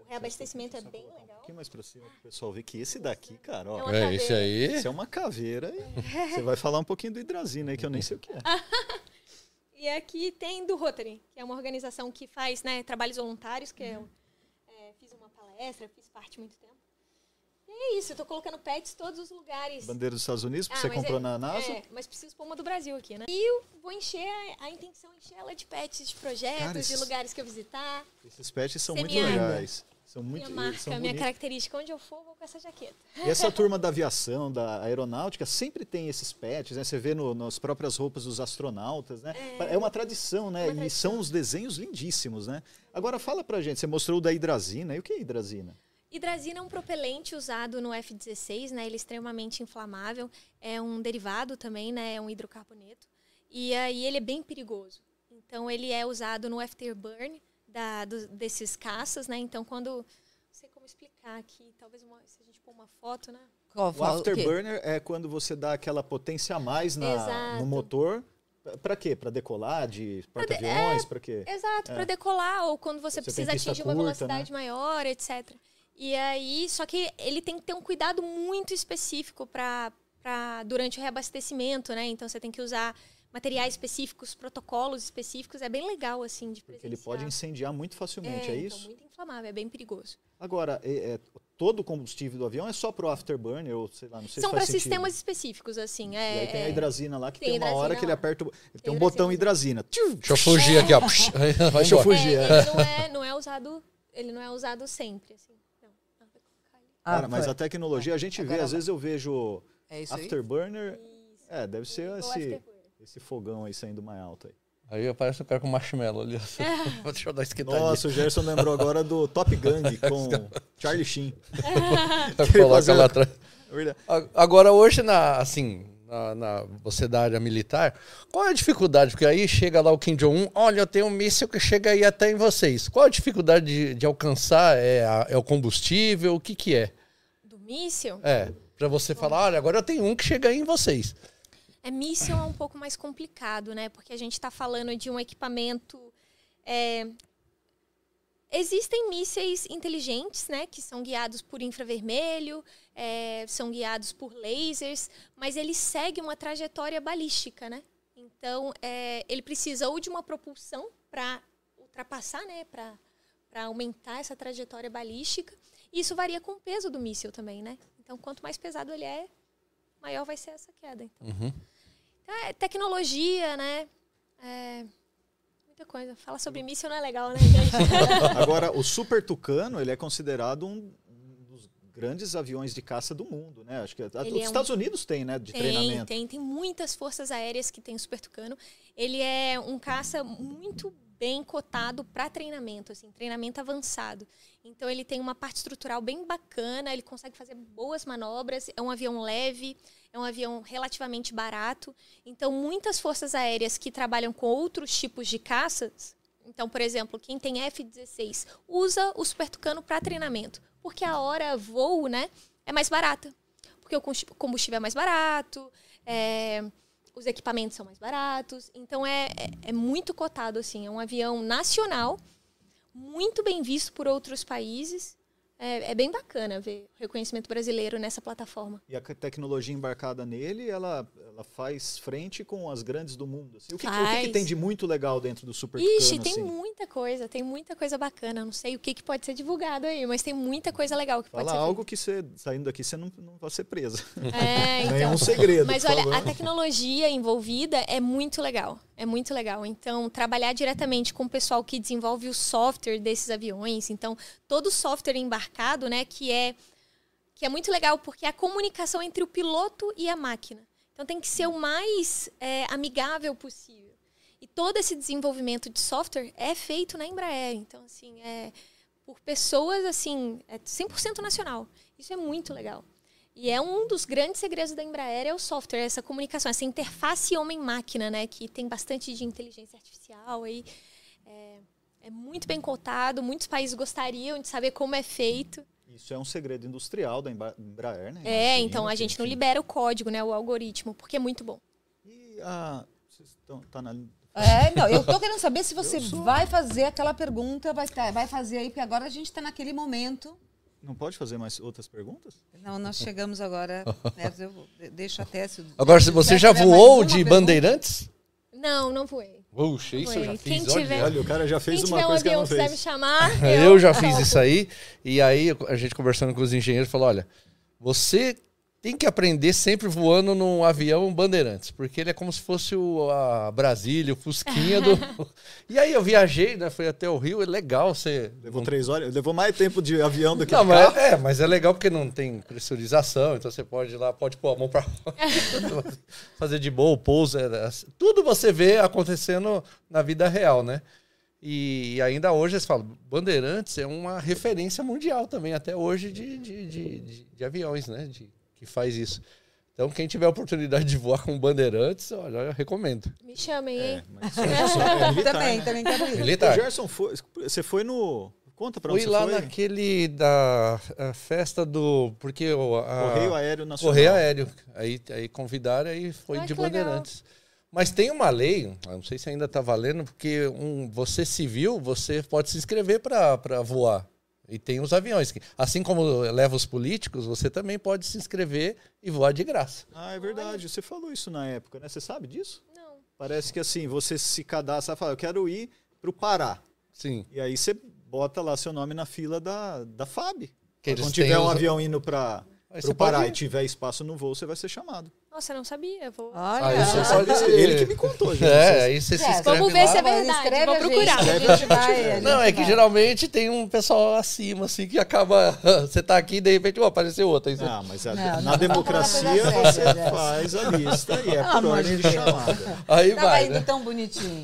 reabastecimento é bem Um legal. pouquinho mais pra cima pro pessoal ver que esse daqui, cara, ó. É uma É, esse caveira. aí. Esse é uma caveira e você vai falar um pouquinho do hidrazina aí, que eu nem sei o que é. E aqui tem do Rotary, que é uma organização que faz né, trabalhos voluntários, que eu é, fiz uma palestra, fiz parte há muito tempo. E é isso, eu tô colocando pets em todos os lugares. Bandeira dos Estados Unidos, que Ah, você mas comprou é- na NASA. É, mas preciso pôr uma do Brasil aqui, né? E eu vou encher, a, a intenção é encher ela de pets, de projetos, Cara, de lugares que eu visitar. Esses patches são muito legais. São muito minha marca, são minha característica, onde eu for, vou com essa jaqueta. E essa turma da aviação, da aeronáutica, sempre tem esses patches, né? Você vê no, nas próprias roupas dos astronautas, né? É, uma tradição, né? uma E tradição. são os desenhos lindíssimos, né? Agora fala pra gente, você mostrou o da hidrazina. E o que é hidrazina? Hidrazina é um propelente usado no F-16, né? Ele é extremamente inflamável. É um derivado também, né? É um hidrocarboneto. E aí ele é bem perigoso. Então ele é usado no afterburn da, do- desses caças, né? Então quando... Não sei como explicar aqui. Talvez uma- se a gente pôr uma foto, né? Qual, O afterburner é quando você dá aquela potência a mais na, no motor. Pra quê? Pra decolar de porta-aviões? Pra quê? Exato, É. para decolar ou quando você, Você precisa atingir uma curta, velocidade maior, etc. E aí, só que ele tem que ter um cuidado muito específico para durante o reabastecimento, né? Então você tem que usar materiais específicos, protocolos específicos, é bem legal assim de Porque ele pode incendiar muito facilmente, é, então, isso? muito inflamável, é bem perigoso. Agora, é- é, todo o combustível do avião é só pro afterburner, ou sei lá, não sei São se para sistemas específicos, assim. E É, aí tem a hidrazina lá, que tem, tem uma hora hidrazina que ele lá. aperta, o- ele tem, Tem um botão hidrazina. Deixa eu fugir aqui, ó. Vai Deixa eu fugir. É, é. ele não é, não é usado, ele não é usado sempre, assim. Não. Ah, vai colocar ali. Ah, Cara, mas a tecnologia, a gente vê, Agora às vezes eu vejo É afterburner. Isso. É, deve ser esse. Esse fogão aí saindo mais alto aí. Aí aparece o cara com marshmallow ali. Deixa eu dar esquentadinha. Nossa, o Gerson lembrou agora do Top Gun com Charlie Sheen. Coloca lá atrás. É Agora, hoje, na, assim, na, na- você da área militar, qual é a dificuldade? Porque aí chega lá o Kim Jong-un, olha, eu tenho um míssil que chega aí até em vocês. Qual a dificuldade de, de alcançar? É, a- é o combustível? O que que é? Do míssil, É, pra você falar, olha, agora eu tenho um que chega aí em vocês. É míssil é um pouco mais complicado, né? Porque a gente está falando de um equipamento. é, Existem mísseis inteligentes, né? Que são guiados por infravermelho, é, são guiados por lasers, mas ele segue uma trajetória balística, né? Então, é, ele precisa ou de uma propulsão para ultrapassar, né? Para aumentar essa trajetória balística. E isso varia com o peso do míssil também, né? Então, quanto mais pesado ele é, maior vai ser essa queda. Então, Uhum. É tecnologia, né? É, muita coisa. Falar sobre míssil não é legal, né, gente? Agora, o Super Tucano, ele é considerado um dos grandes aviões de caça do mundo, né? Acho que a- os é um- Estados Unidos tem, né, de tem, treinamento. tem, tem muitas forças aéreas que tem o Super Tucano. Ele é um caça muito bem cotado para treinamento, assim, treinamento avançado. Então ele tem uma parte estrutural bem bacana, ele consegue fazer boas manobras, é um avião leve, é um avião relativamente barato. Então muitas forças aéreas que trabalham com outros tipos de caças, então, por exemplo, quem tem F-16 usa o Super Tucano para treinamento, porque a hora voo, né, é mais barata porque o combustível é mais barato, é, os equipamentos são mais baratos. Então é, é, é muito cotado, assim. É um avião nacional, muito bem visto por outros países. É, é bem bacana ver o reconhecimento brasileiro nessa plataforma. E a tecnologia embarcada nele, ela, ela faz frente com as grandes do mundo. assim. O, que, o que que, tem de muito legal dentro do Super Ixi, Tucano? tem assim? muita coisa, tem muita coisa bacana. Não sei o que, que pode ser divulgado aí, mas tem muita coisa legal que pode Fala ser algo que você, saindo daqui, você não, não vai ser presa. É, então. Nenhum segredo, Mas olha, favor. a tecnologia envolvida é muito legal. É muito legal. Então, trabalhar diretamente com o pessoal que desenvolve o software desses aviões. Então, todo o software embarcado, né, que é que é muito legal porque é a comunicação entre o piloto e a máquina. Então, tem que ser o mais é, amigável possível. E todo esse desenvolvimento de software é feito na Embraer. Então, assim, é por pessoas assim, é 100% nacional. Isso é muito legal. E é um dos grandes segredos da Embraer é o software, essa comunicação, essa interface homem-máquina, né? Que tem bastante de inteligência artificial aí. É, é muito bem cotado, muitos países gostariam de saber como é feito. Isso é um segredo industrial da Embraer, né? É, Imagina, então a gente não enfim. libera o código, né? O algoritmo, porque é muito bom. E a... Vocês estão tá na... É, não, eu tô querendo saber se você sou- vai fazer aquela pergunta, vai, tá- vai fazer aí, porque agora a gente tá naquele momento. Não pode fazer mais outras perguntas? Não, nós chegamos agora. né, eu deixo até se. Agora, se você já voou de pergunta- bandeirantes? Não, não voei. Puxa, isso eu já Foi. fiz. Quem olha. tiver- Olha, o cara já fez uma tiver um coisa que avião não quiser me fez. chamar, Eu já fiz isso aí. E aí a gente conversando com os engenheiros falou: olha, você tem que aprender sempre voando num avião Bandeirantes, porque ele é como se fosse o, a Brasília, o Fusquinha do. e aí eu viajei, né? Fui até o Rio, é legal você. Levou três horas, levou mais tempo de avião do que Não, de mas, carro. é, mas é legal porque não tem pressurização, então você pode ir lá, pode pôr a mão pra fora, fazer de boa o pouso. é, é, tudo você vê acontecendo na vida real, né? E ainda hoje eles falam, Bandeirantes é uma referência mundial também, até hoje, de, de, de, de- de aviões, né? De, que faz isso. Então, quem tiver a oportunidade de voar com Bandeirantes, olha, eu recomendo. Me chamem, hein? É, mas isso é é militar, Também, né? também quero ir. O Militar. Gerson, foi, você foi no... Conta pra onde Fui lá foi. naquele da a festa do. Porque o, a, Correio Aéreo Nacional. Correio Aéreo. Aí, aí convidaram aí foi Ah, de que legal. Bandeirantes. Mas tem uma lei, não sei se ainda está valendo, porque um, você civil, você pode se inscrever para voar. E tem os aviões. que- Assim como leva os políticos, você também pode se inscrever e voar de graça. Ah, é verdade. Você falou isso na época, né? Você sabe disso? Não. Parece que assim, você se cadastra e fala, eu quero ir pro Pará. Sim. E aí você bota lá seu nome na fila da, da FAB. Que Quando tiver um os- avião indo para você Pará e tiver espaço no voo, você vai ser chamado. Nossa, eu não sabia. Vou... Olha, pode- Ele que me contou, gente. É, aí você se É, inscreve Vamos ver lá. se é verdade, escreve vou a gente, procurar. que a gente vai, Não, gente é que vai. geralmente tem um pessoal acima, assim, que acaba. Você tá aqui e de repente, ó, apareceu outro. Aí você... Não, mas a- Não, na não, democracia você faz a lista e é Pelo por ordem de chamada. Aí Tava vai, indo né? tão bonitinho.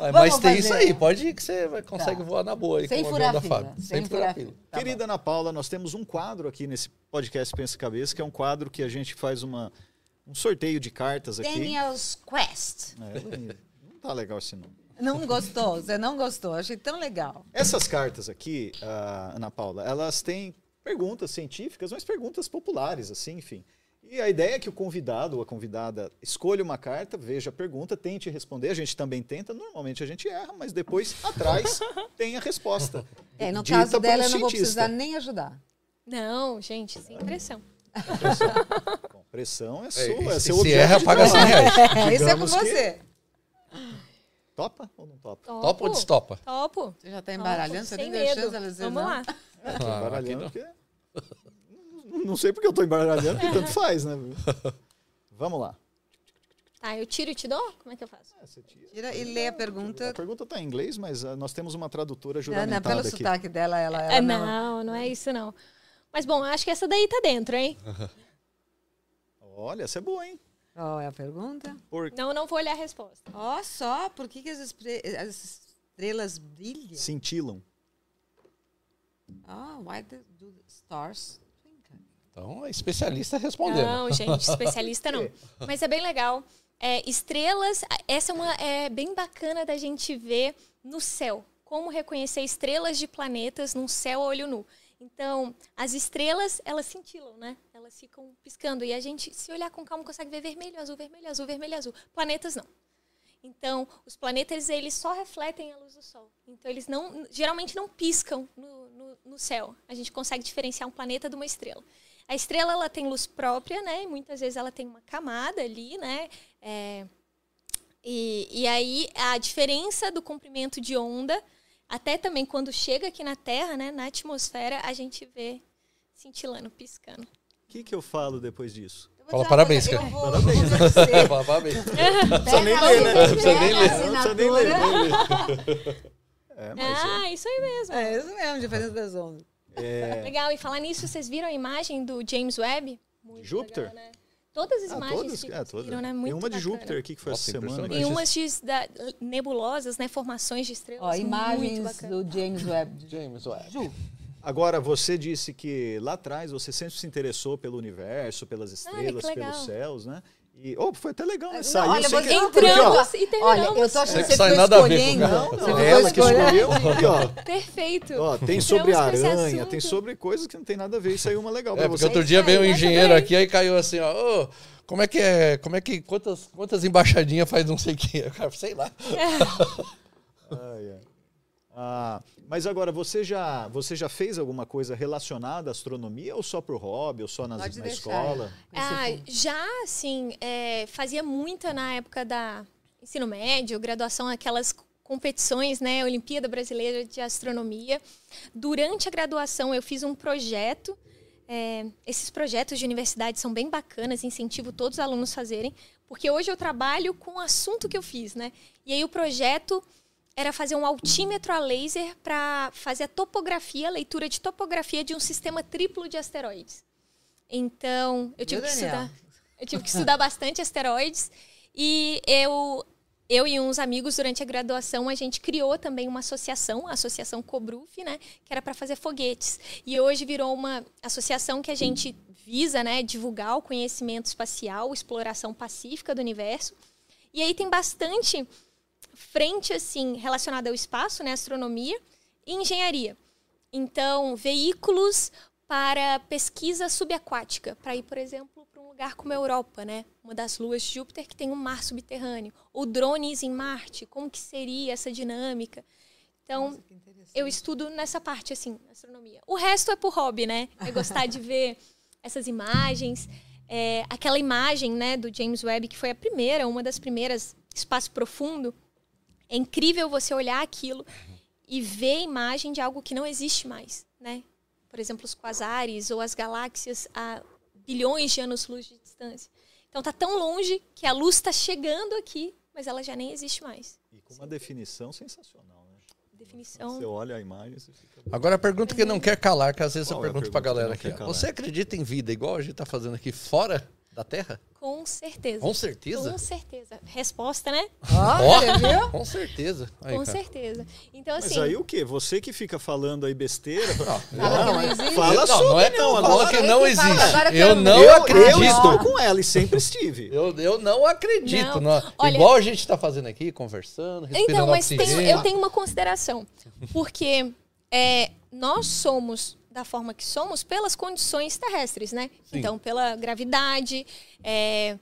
Vamos Mas tem isso fazer. aí, pode ir que você vai- consegue Tá. voar na boa aí Sem com o avião furar da fila. Sem furar fila. Tá Querida. Ana Paula, nós temos um quadro aqui nesse podcast Pensa Cabeça, que é um quadro que a gente faz uma, um sorteio de cartas aqui. Daniel's Quest. É, bonito. não tá legal esse nome. Não gostou? Você não gostou? Achei tão legal. Essas cartas aqui, ah, Ana Paula, elas têm perguntas científicas, mas perguntas populares, assim, enfim. E a ideia é que o convidado ou a convidada escolha uma carta, veja a pergunta, tente responder. A gente também tenta, normalmente a gente erra, mas depois, atrás, tem a resposta. É, no caso um dela, eu não vou precisar nem ajudar. Não, gente, sem pressão. Bom, pressão é É, sua, é se seu se objeto erra, de paga 100 trabalho. reais. É, isso é com você. Topa ou não topa? Topo. Topa ou destopa? Topo. Você já tá Topo, embaralhando, você sem nem deu medo. chance ela Vamos não. lá. Ah, embaralhando porque... Não- Não sei porque eu tô embaralhando, porque tanto faz, né? Vamos lá. Tá, eu tiro e te dou? Como é que eu faço? É, você tira. Tira e lê a A pergunta. pergunta tá em inglês, mas ah, nós temos uma tradutora Não, juramentada não, pelo aqui. sotaque dela, ela, ela É, não. não, não é isso não. Mas bom, acho que essa daí tá dentro, hein? Olha, essa é boa, hein? Qual é a pergunta? Por... Não, não vou olhar a resposta. Ó, só, por que, que as, espre- as estrelas brilham? Cintilam. Ah, why do do the stars twinkle? Então, é especialista respondendo. Não, gente, especialista não. Mas é bem legal. É, estrelas, essa é uma é bem bacana da gente ver no céu. Como reconhecer estrelas de planetas num céu a olho nu. Então, as estrelas, elas cintilam, né? Elas ficam piscando. E a gente, se olhar com calma, consegue ver vermelho, azul, vermelho, azul, vermelho, azul. Planetas não. Então, os planetas, eles só refletem a luz do Sol. Então, eles não, geralmente não piscam no, no, no céu. A gente consegue diferenciar um planeta de uma estrela. A estrela, ela tem luz própria, né? E muitas vezes ela tem uma camada ali, né? É, e, e aí, a diferença do comprimento de onda, até também quando chega aqui na Terra, né? Na atmosfera, a gente vê cintilando, piscando. O que, que eu falo depois disso? Fala parabéns, cara. Vou, vou. Fala, parabéns. Não precisa nem ler, né? Não precisa nem ler. Não precisa nem ler. É, mas é- Ah, isso aí mesmo. É isso mesmo, diferença das ondas. é, Legal, e falar nisso, vocês viram a imagem do James Webb? Muito Júpiter? legal, né? Todas as Ah, imagens todas? que É, todas. né? Tem Muito uma de bacana. Júpiter aqui que foi Nossa, essa semana. E umas de, da- nebulosas, né? Formações de estrelas. Ó, imagens do James Webb. James Webb. Ju, Agora, você disse que lá atrás você sempre se interessou pelo universo, pelas estrelas, que legal. pelos céus, né? E, oh, foi até legal, né? Não, Saiu olha, sem você- querer. Porque, ó, Entramos e terminamos. Olha, eu tô achando que você sai ficou nada a ver com escolhendo. nada. Não, Você não, ficou ela que escolheu. Aqui, ó. Perfeito. Ó, tem sobre Entramos aranha, tem sobre coisas que não tem nada a ver. E saiu uma legal É, pra porque você. outro dia veio um aí, engenheiro também. aqui, aí caiu assim, ó. "Ô, como é que é? Como é que. Quantas, quantas embaixadinhas faz não sei o que? Cara, sei lá. Ai, ai. Ah, mas agora, você já, você já fez alguma coisa relacionada à astronomia ou só pro hobby, ou só nas, Pode na deixar. escola? Ah, já, assim, é, fazia muita na época da ensino médio, graduação, aquelas competições, né, Olimpíada Brasileira de Astronomia. Durante a graduação, eu fiz um projeto. é, esses projetos de universidade são bem bacanas, incentivo todos os alunos a fazerem, porque hoje eu trabalho com o assunto que eu fiz, né? E aí o projeto era fazer um altímetro a laser para fazer a topografia, a leitura de topografia de um sistema triplo de asteroides. Então, eu tive que Daniel? estudar, eu tive que estudar bastante asteroides e eu eu e uns amigos durante a graduação a gente criou também uma associação, a Associação Cobruf, né, que era para fazer foguetes. E hoje virou uma associação que a gente visa, né, divulgar o conhecimento espacial, exploração pacífica do universo. E aí tem bastante frente assim relacionada ao espaço, né, astronomia e engenharia. Então, veículos para pesquisa subaquática, para ir, por exemplo, para um lugar como a Europa, né? Uma das luas de Júpiter que tem um mar subterrâneo, ou drones em Marte, como que seria essa dinâmica? Então, eu estudo nessa parte assim, astronomia. O resto é por hobby, né? É gostar de ver essas imagens, é, aquela imagem, né, do James Webb que foi a primeira, uma das primeiras espaço profundo. É incrível você olhar aquilo e ver a imagem de algo que não existe mais, né? Por exemplo, os quasares ou as galáxias a bilhões de anos-luz de distância. Então tá tão longe que a luz está chegando aqui, mas ela já nem existe mais. E com uma definição sensacional, né? Definição. Você olha a imagem, você fica. Agora a pergunta que não quer calar, que às vezes Qual eu é a pergunto pra pergunta que galera aqui. Você acredita em vida igual a gente tá fazendo aqui fora da Terra? Com certeza. Com certeza? Com certeza. Resposta, né? Ó, você viu? Com certeza. Aí, Com cara. certeza. Então, Mas assim. aí o quê? Você que fica falando aí besteira. Fala que não existe. Fala Não, sobre não é não, não, agora. que não que fala? existe. Eu não eu, acredito. eu estou com ela e sempre estive. Eu, eu não acredito. Não. Não. Olha- Igual a gente tá fazendo aqui, conversando, respirando Então, mas tem- eu tenho uma consideração. Porque é, nós somos da forma que somos pelas condições terrestres, né? Sim. Então, pela gravidade, é,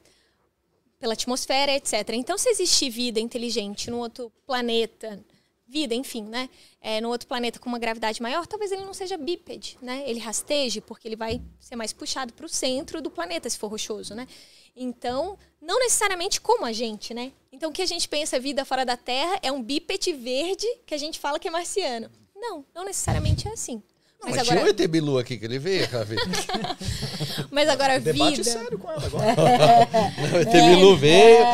pela atmosfera, etc. Então, se existir vida inteligente no outro planeta, vida, enfim, né? É, no outro planeta com uma gravidade maior, talvez ele não seja bípede, né? Ele rasteje, porque ele vai ser mais puxado para o centro do planeta, se for rochoso, né? Então, não necessariamente como a gente, né? Então, o que a gente pensa vida fora da Terra é um bípede verde que a gente fala que é marciano. Não, não necessariamente é assim. Não, Mas mas tinha o agora, ET Bilu aqui que ele veio aquela vez. mas agora Debate vida. sério com ela agora. o ET Bilu veio,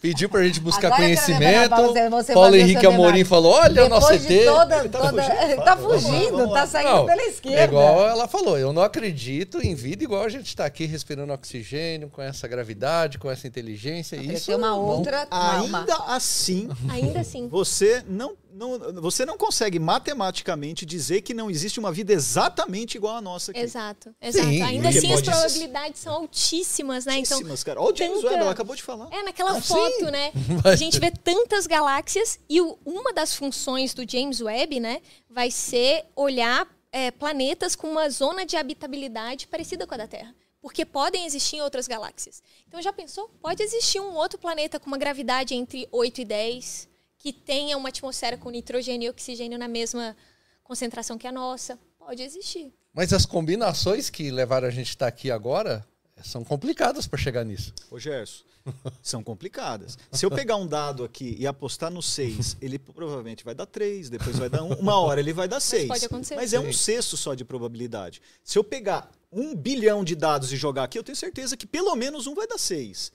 pediu pra gente buscar Agora conhecimento. você- Paulo Henrique Amorim debate. falou: olha o nosso Depois ET. de toda, tá toda, fugindo? tá Vamos lá, fugindo, vamos lá. tá saindo Não, pela é esquerda. igual ela falou, eu não acredito em vida igual a gente está aqui respirando oxigênio, com essa gravidade, com essa inteligência. Isso Apareceu uma não- outra. uma- Ainda assim, Ainda assim. você não, não, você não consegue matematicamente dizer que não existe uma vida exatamente igual a nossa aqui. Exato, exato. Sim, Ainda assim, as probabilidades são altíssimas, né? Então, Altíssimas, cara. Olha o James tanta- Webb, ela acabou de falar. É, naquela Ah, foto, sim. né? A gente vê tantas galáxias e o- uma das funções do James Webb, né, vai ser olhar é, planetas com uma zona de habitabilidade parecida com a da Terra. Porque podem existir em outras galáxias. Então, já pensou? Pode existir um outro planeta com uma gravidade entre 8 e 10, que tenha uma atmosfera com nitrogênio e oxigênio na mesma concentração que a nossa. Pode existir. Mas as combinações que levaram a gente a estar aqui agora são complicadas para chegar nisso. Ô, Gerson, são complicadas. Se eu pegar um dado aqui e apostar no 6, ele provavelmente vai dar 3, depois vai dar 1. Uma hora ele vai dar 6. pode acontecer. Mas é um sexto só de probabilidade. Se eu pegar um bilhão de dados e jogar aqui, eu tenho certeza que pelo menos um vai dar 6.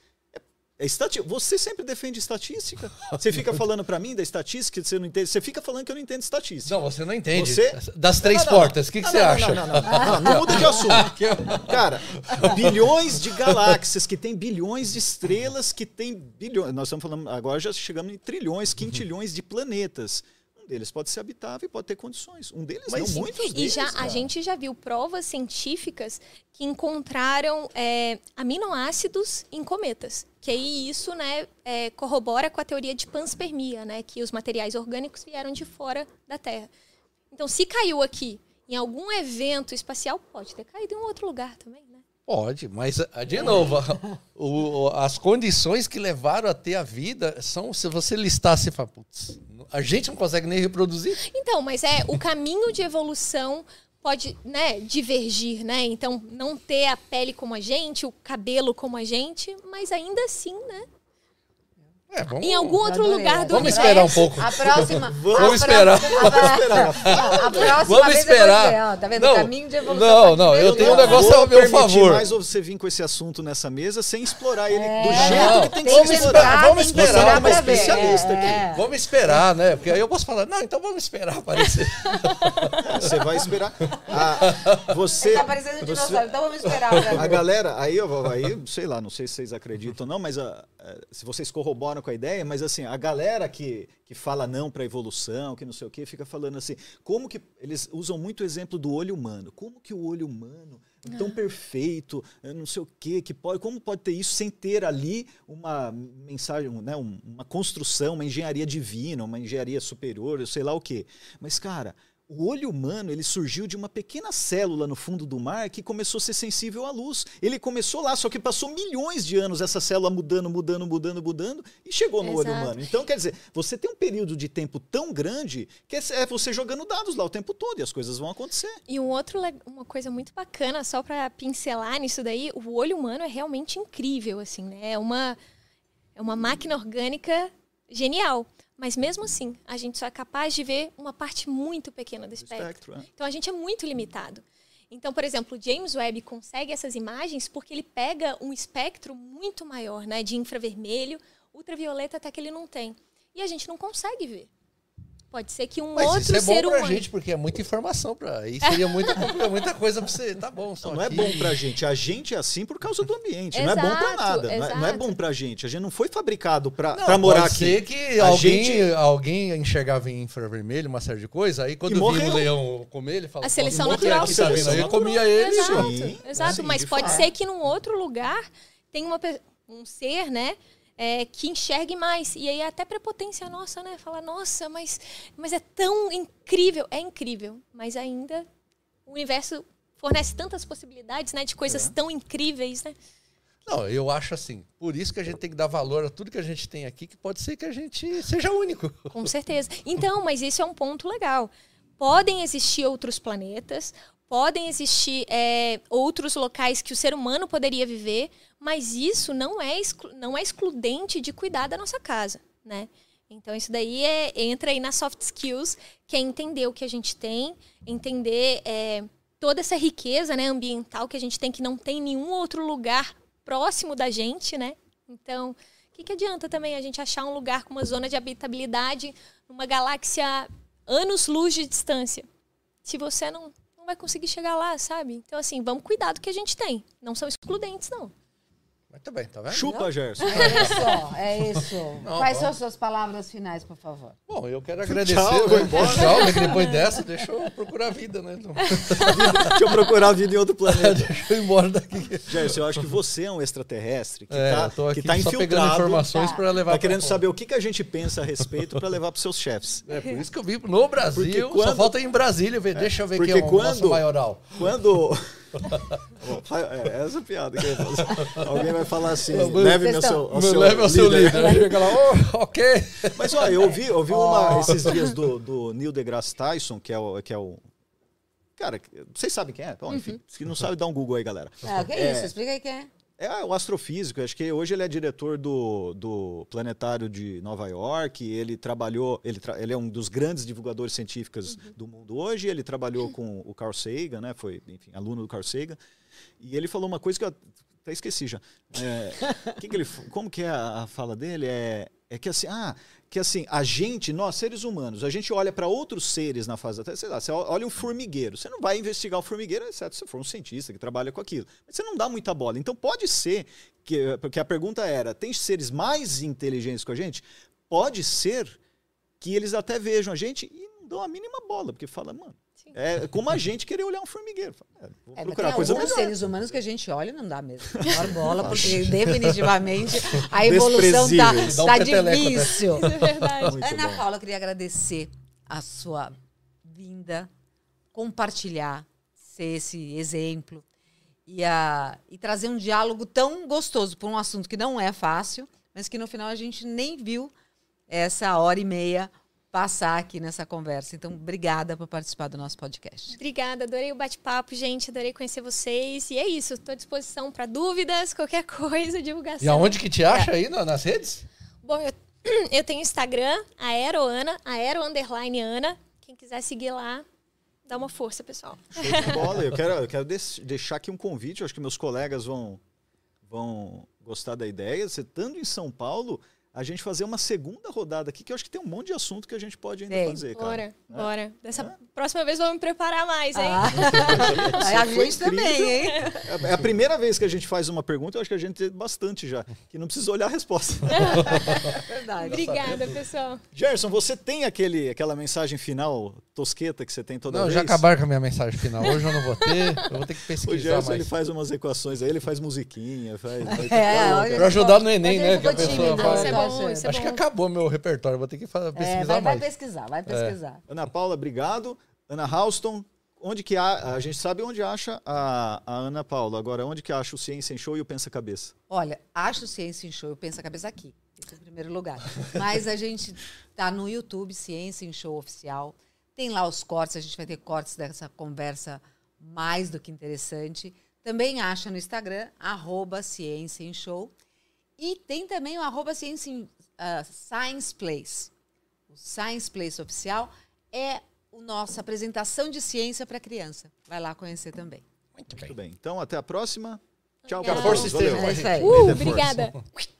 É estati... Você sempre defende estatística. Você fica falando pra mim da estatística, você não entende. Você fica falando que eu não entendo estatística. Não, você não entende. Você- Das três Não, não, portas, o que, que Não, você não, acha? Não, não, não, não muda de assunto. Cara, bilhões de galáxias que tem bilhões de estrelas que tem bilhões. Nós estamos falando agora já chegamos em trilhões, quintilhões de planetas. Um deles pode ser habitável e pode ter condições. Um deles Mas não, muitos E deles. já a gente já viu provas científicas que encontraram é, aminoácidos em cometas. Que aí isso né, é, corrobora com a teoria de panspermia, né? Que os materiais orgânicos vieram de fora da Terra. Então, se caiu aqui em algum evento espacial, pode ter caído em um outro lugar também, né? Pode, mas ah, de novo, o- o- as condições que levaram a ter a vida são, se você listar, você fala, putz, a gente não consegue nem reproduzir. Então, mas é o caminho de evolução pode, né, divergir, né? Então, não ter a pele como a gente, o cabelo como a gente, mas ainda assim, né? É, vamos, Em algum outro Adorei. lugar do Vamos esperar um pouco. A próxima. Vamos a esperar. próxima- Vamos esperar. A próxima Vamos vez eu vou esperar. dizer, ó, tá vendo? Não, caminho de evolução. não, pode não, eu tenho um negócio Vou ao meu favor. mais você vir com esse assunto nessa mesa sem explorar ele do É. jeito Não, que tem que ser explorado. vamos esperar, esperar uma pra ver. especialista aqui. É. Vamos esperar, né? Porque aí eu posso falar, não, então vamos esperar aparecer. Você vai esperar. Ah, você, Tá parecendo um você- dinossauro, então vamos esperar. pra A galera, aí eu vou, aí, sei lá, não sei se vocês acreditam ou não, mas a- a- se vocês corroboram com a ideia, mas assim, a galera que, que fala não para evolução, que não sei o quê, fica falando assim, como que eles usam muito o exemplo do olho humano. Como que o olho humano é tão perfeito, é não sei o quê, que pode, como pode ter isso sem ter ali uma mensagem, né, um- uma construção, uma engenharia divina, uma engenharia superior, eu sei lá o quê. Mas cara, o olho humano ele surgiu de uma pequena célula no fundo do mar que começou a ser sensível à luz. Ele começou lá, só que passou milhões de anos essa célula mudando, mudando, mudando, mudando e chegou no olho Exato. humano. Então, quer dizer, você tem um período de tempo tão grande que é é você jogando dados lá o tempo todo e as coisas vão acontecer. E um outro, uma coisa muito bacana, só para pincelar nisso daí, o olho humano é realmente incrível, assim, né? É uma, é uma máquina orgânica genial. Mas mesmo assim, a gente só é capaz de ver uma parte muito pequena do espectro. espectro, é. Então a gente é muito limitado. Então, por exemplo, o James Webb consegue essas imagens porque ele pega um espectro muito maior, né, de infravermelho, ultravioleta até que ele não tem. E a gente não consegue ver. Pode ser que um Mas outro isso é bom ser pra humano. gente, porque é muita informação pra. Aí seria muita, muita coisa pra você. Tá bom, só Não, não é bom pra gente. A gente é assim por causa do ambiente. não é bom pra Exato, nada. Não é, não é exato. bom pra gente. A gente não foi fabricado pra, Não, pra morar pode aqui. ser que A alguém, gente- alguém enxergava em infravermelho uma série de coisas, aí quando vinha o leão comer, ele falava... A seleção "Nossa, natural. aqui tá vindo aí, comia ele. Exato, Sim, exato. sim, mas de pode fato. ser que num outro lugar tem uma, um ser, né? É, que enxergue mais. E aí até prepotência nossa, né? Fala, nossa, mas, mas é tão incrível. É incrível, mas ainda o universo fornece tantas possibilidades, né? De coisas É. tão incríveis, né? Não, eu acho assim, por isso que a gente tem que dar valor a tudo que a gente tem aqui, que pode ser que a gente seja único. Com certeza. Então, mas isso é um ponto legal. Podem existir outros planetas, podem existir é, outros locais que o ser humano poderia viver, mas isso não é, exclu- não é excludente de cuidar da nossa casa, né? Então, isso daí é, entra aí nas soft skills, que é entender o que a gente tem, entender é, toda essa riqueza né, ambiental que a gente tem, que não tem em nenhum outro lugar próximo da gente, né? Então, o que, que adianta também a gente achar um lugar com uma zona de habitabilidade numa galáxia anos-luz de distância? Se você não vai conseguir chegar lá, sabe? Então, assim, vamos cuidar do que a gente tem. Não são excludentes, não. Muito bem, tá vendo? Chupa, Gerson. É isso, é isso. Não, Quais bom. são as suas palavras finais, por favor? Bom, eu quero agradecer. Tchau, né? vou embora. Tchau, que depois dessa, deixa eu procurar a vida, né? Então, Deixa eu procurar a vida em outro planeta. deixa eu ir embora daqui. Gerson, eu acho que você é um extraterrestre que É, tá, que tá só pegando infiltrado. informações Tá. pra levar Tá querendo saber o que, que a gente pensa a respeito pra levar pros seus chefes. É por isso que eu vim no Brasil. Porque Só quando- falta ir em Brasília ver. Deixa eu ver quem é o quando- nosso maioral. Quando. É, essa piada que eu ia fazer. Alguém vai falar assim: ao estão- seu, ao seu leve ao seu líder. líder. Chega lá, oh, ok. Mas olha, eu ouvi, eu ouvi uma, esses dias do, do Neil deGrasse Tyson, que é o. Que é o cara, vocês sabem quem é? Bom, enfim, se não sabe, dá um Google aí, galera. Ah, o que é, É. isso? Explica aí quem é. É o astrofísico, acho que hoje ele é diretor do, do Planetário de Nova York, ele trabalhou, ele, tra- ele é um dos grandes divulgadores científicos do mundo hoje, ele trabalhou com o Carl Sagan, né, foi, enfim, aluno do Carl Sagan, e ele falou uma coisa que eu até esqueci já. É, que que ele, como que é a, a fala dele? É, é que assim, ah, que assim, a gente, nós seres humanos, a gente olha para outros seres na face da Terra, sei lá, você olha um formigueiro, você não vai investigar o formigueiro, exceto se for um cientista que trabalha com aquilo. Mas você não dá muita bola. Então pode ser que, porque a pergunta era, tem seres mais inteligentes que a gente? Pode ser que eles até vejam a gente e não dão a mínima bola, porque fala, mano, Sim. é como a gente querer olhar um formigueiro. Fala, é, É, procurar coisa alguns melhor. seres humanos que a gente olha e não dá mesmo. Maior bola, porque definitivamente a evolução tá. Dá um tá difícil. Isso é verdade. Muito Ana bom. Paula, eu queria agradecer a sua vinda, compartilhar, ser esse exemplo e, a, e trazer um diálogo tão gostoso por um assunto que não é fácil, mas que no final a gente nem viu essa hora e meia passar aqui nessa conversa. Então, obrigada por participar do nosso podcast. Obrigada, adorei o bate-papo, gente. Adorei conhecer vocês. E é isso, estou à disposição para dúvidas, qualquer coisa, divulgação. E aonde que te acha aí na- nas redes? Bom, eu, eu tenho Instagram, aeroana, aero underline ana. Quem quiser seguir lá, dá uma força, pessoal. Show de bola. Eu quero, eu quero deix- deixar aqui um convite. Eu acho que meus colegas vão, vão gostar da ideia. Você estando em São Paulo, a gente fazer uma segunda rodada aqui, que eu acho que tem um monte de assunto que a gente pode ainda Tem. fazer, cara. Bora, É? bora. Dessa próxima vez vamos me preparar mais, hein? Ah, Você a gente também, hein? É a primeira vez que a gente faz uma pergunta, eu acho que a gente tem bastante já, que não precisa olhar a resposta. Verdade. Obrigada, pessoal. Gerson, você tem aquele, aquela mensagem final tosqueta que você tem toda Não, vez? já acabaram com a minha mensagem final. Hoje eu não vou ter. Eu vou ter que O pesquisar Gerson mais. ele faz umas equações aí, ele faz musiquinha, faz. vai- É, tá. Pra ajudar no Enem, né? Que a pessoa faz. Isso é bom, isso é Acho que acabou meu repertório. Vou ter que fa- É, pesquisar vai, vai mais. pesquisar, vai pesquisar. Ana Paula, obrigado. Ana Houston, onde que a, a gente sabe onde acha a, a Ana Paula. Agora, onde que acha o Ciência em Show e o Pensa Cabeça? Olha, acho Ciência em Show, eu penso a cabeça aqui, em primeiro lugar. Mas a gente tá no YouTube, Ciência em Show Oficial. Tem lá os cortes, a gente vai ter cortes dessa conversa mais do que interessante. Também acha no Instagram, arroba Ciência em Show. E tem também o arroba Ciência em, ah, Science Place. O Science Place Oficial é a nossa apresentação de ciência para criança. Vai lá conhecer também. Muito Muito bem. Então, até a próxima. Tchau, Que a força esteja com a gente. Uh, obrigada.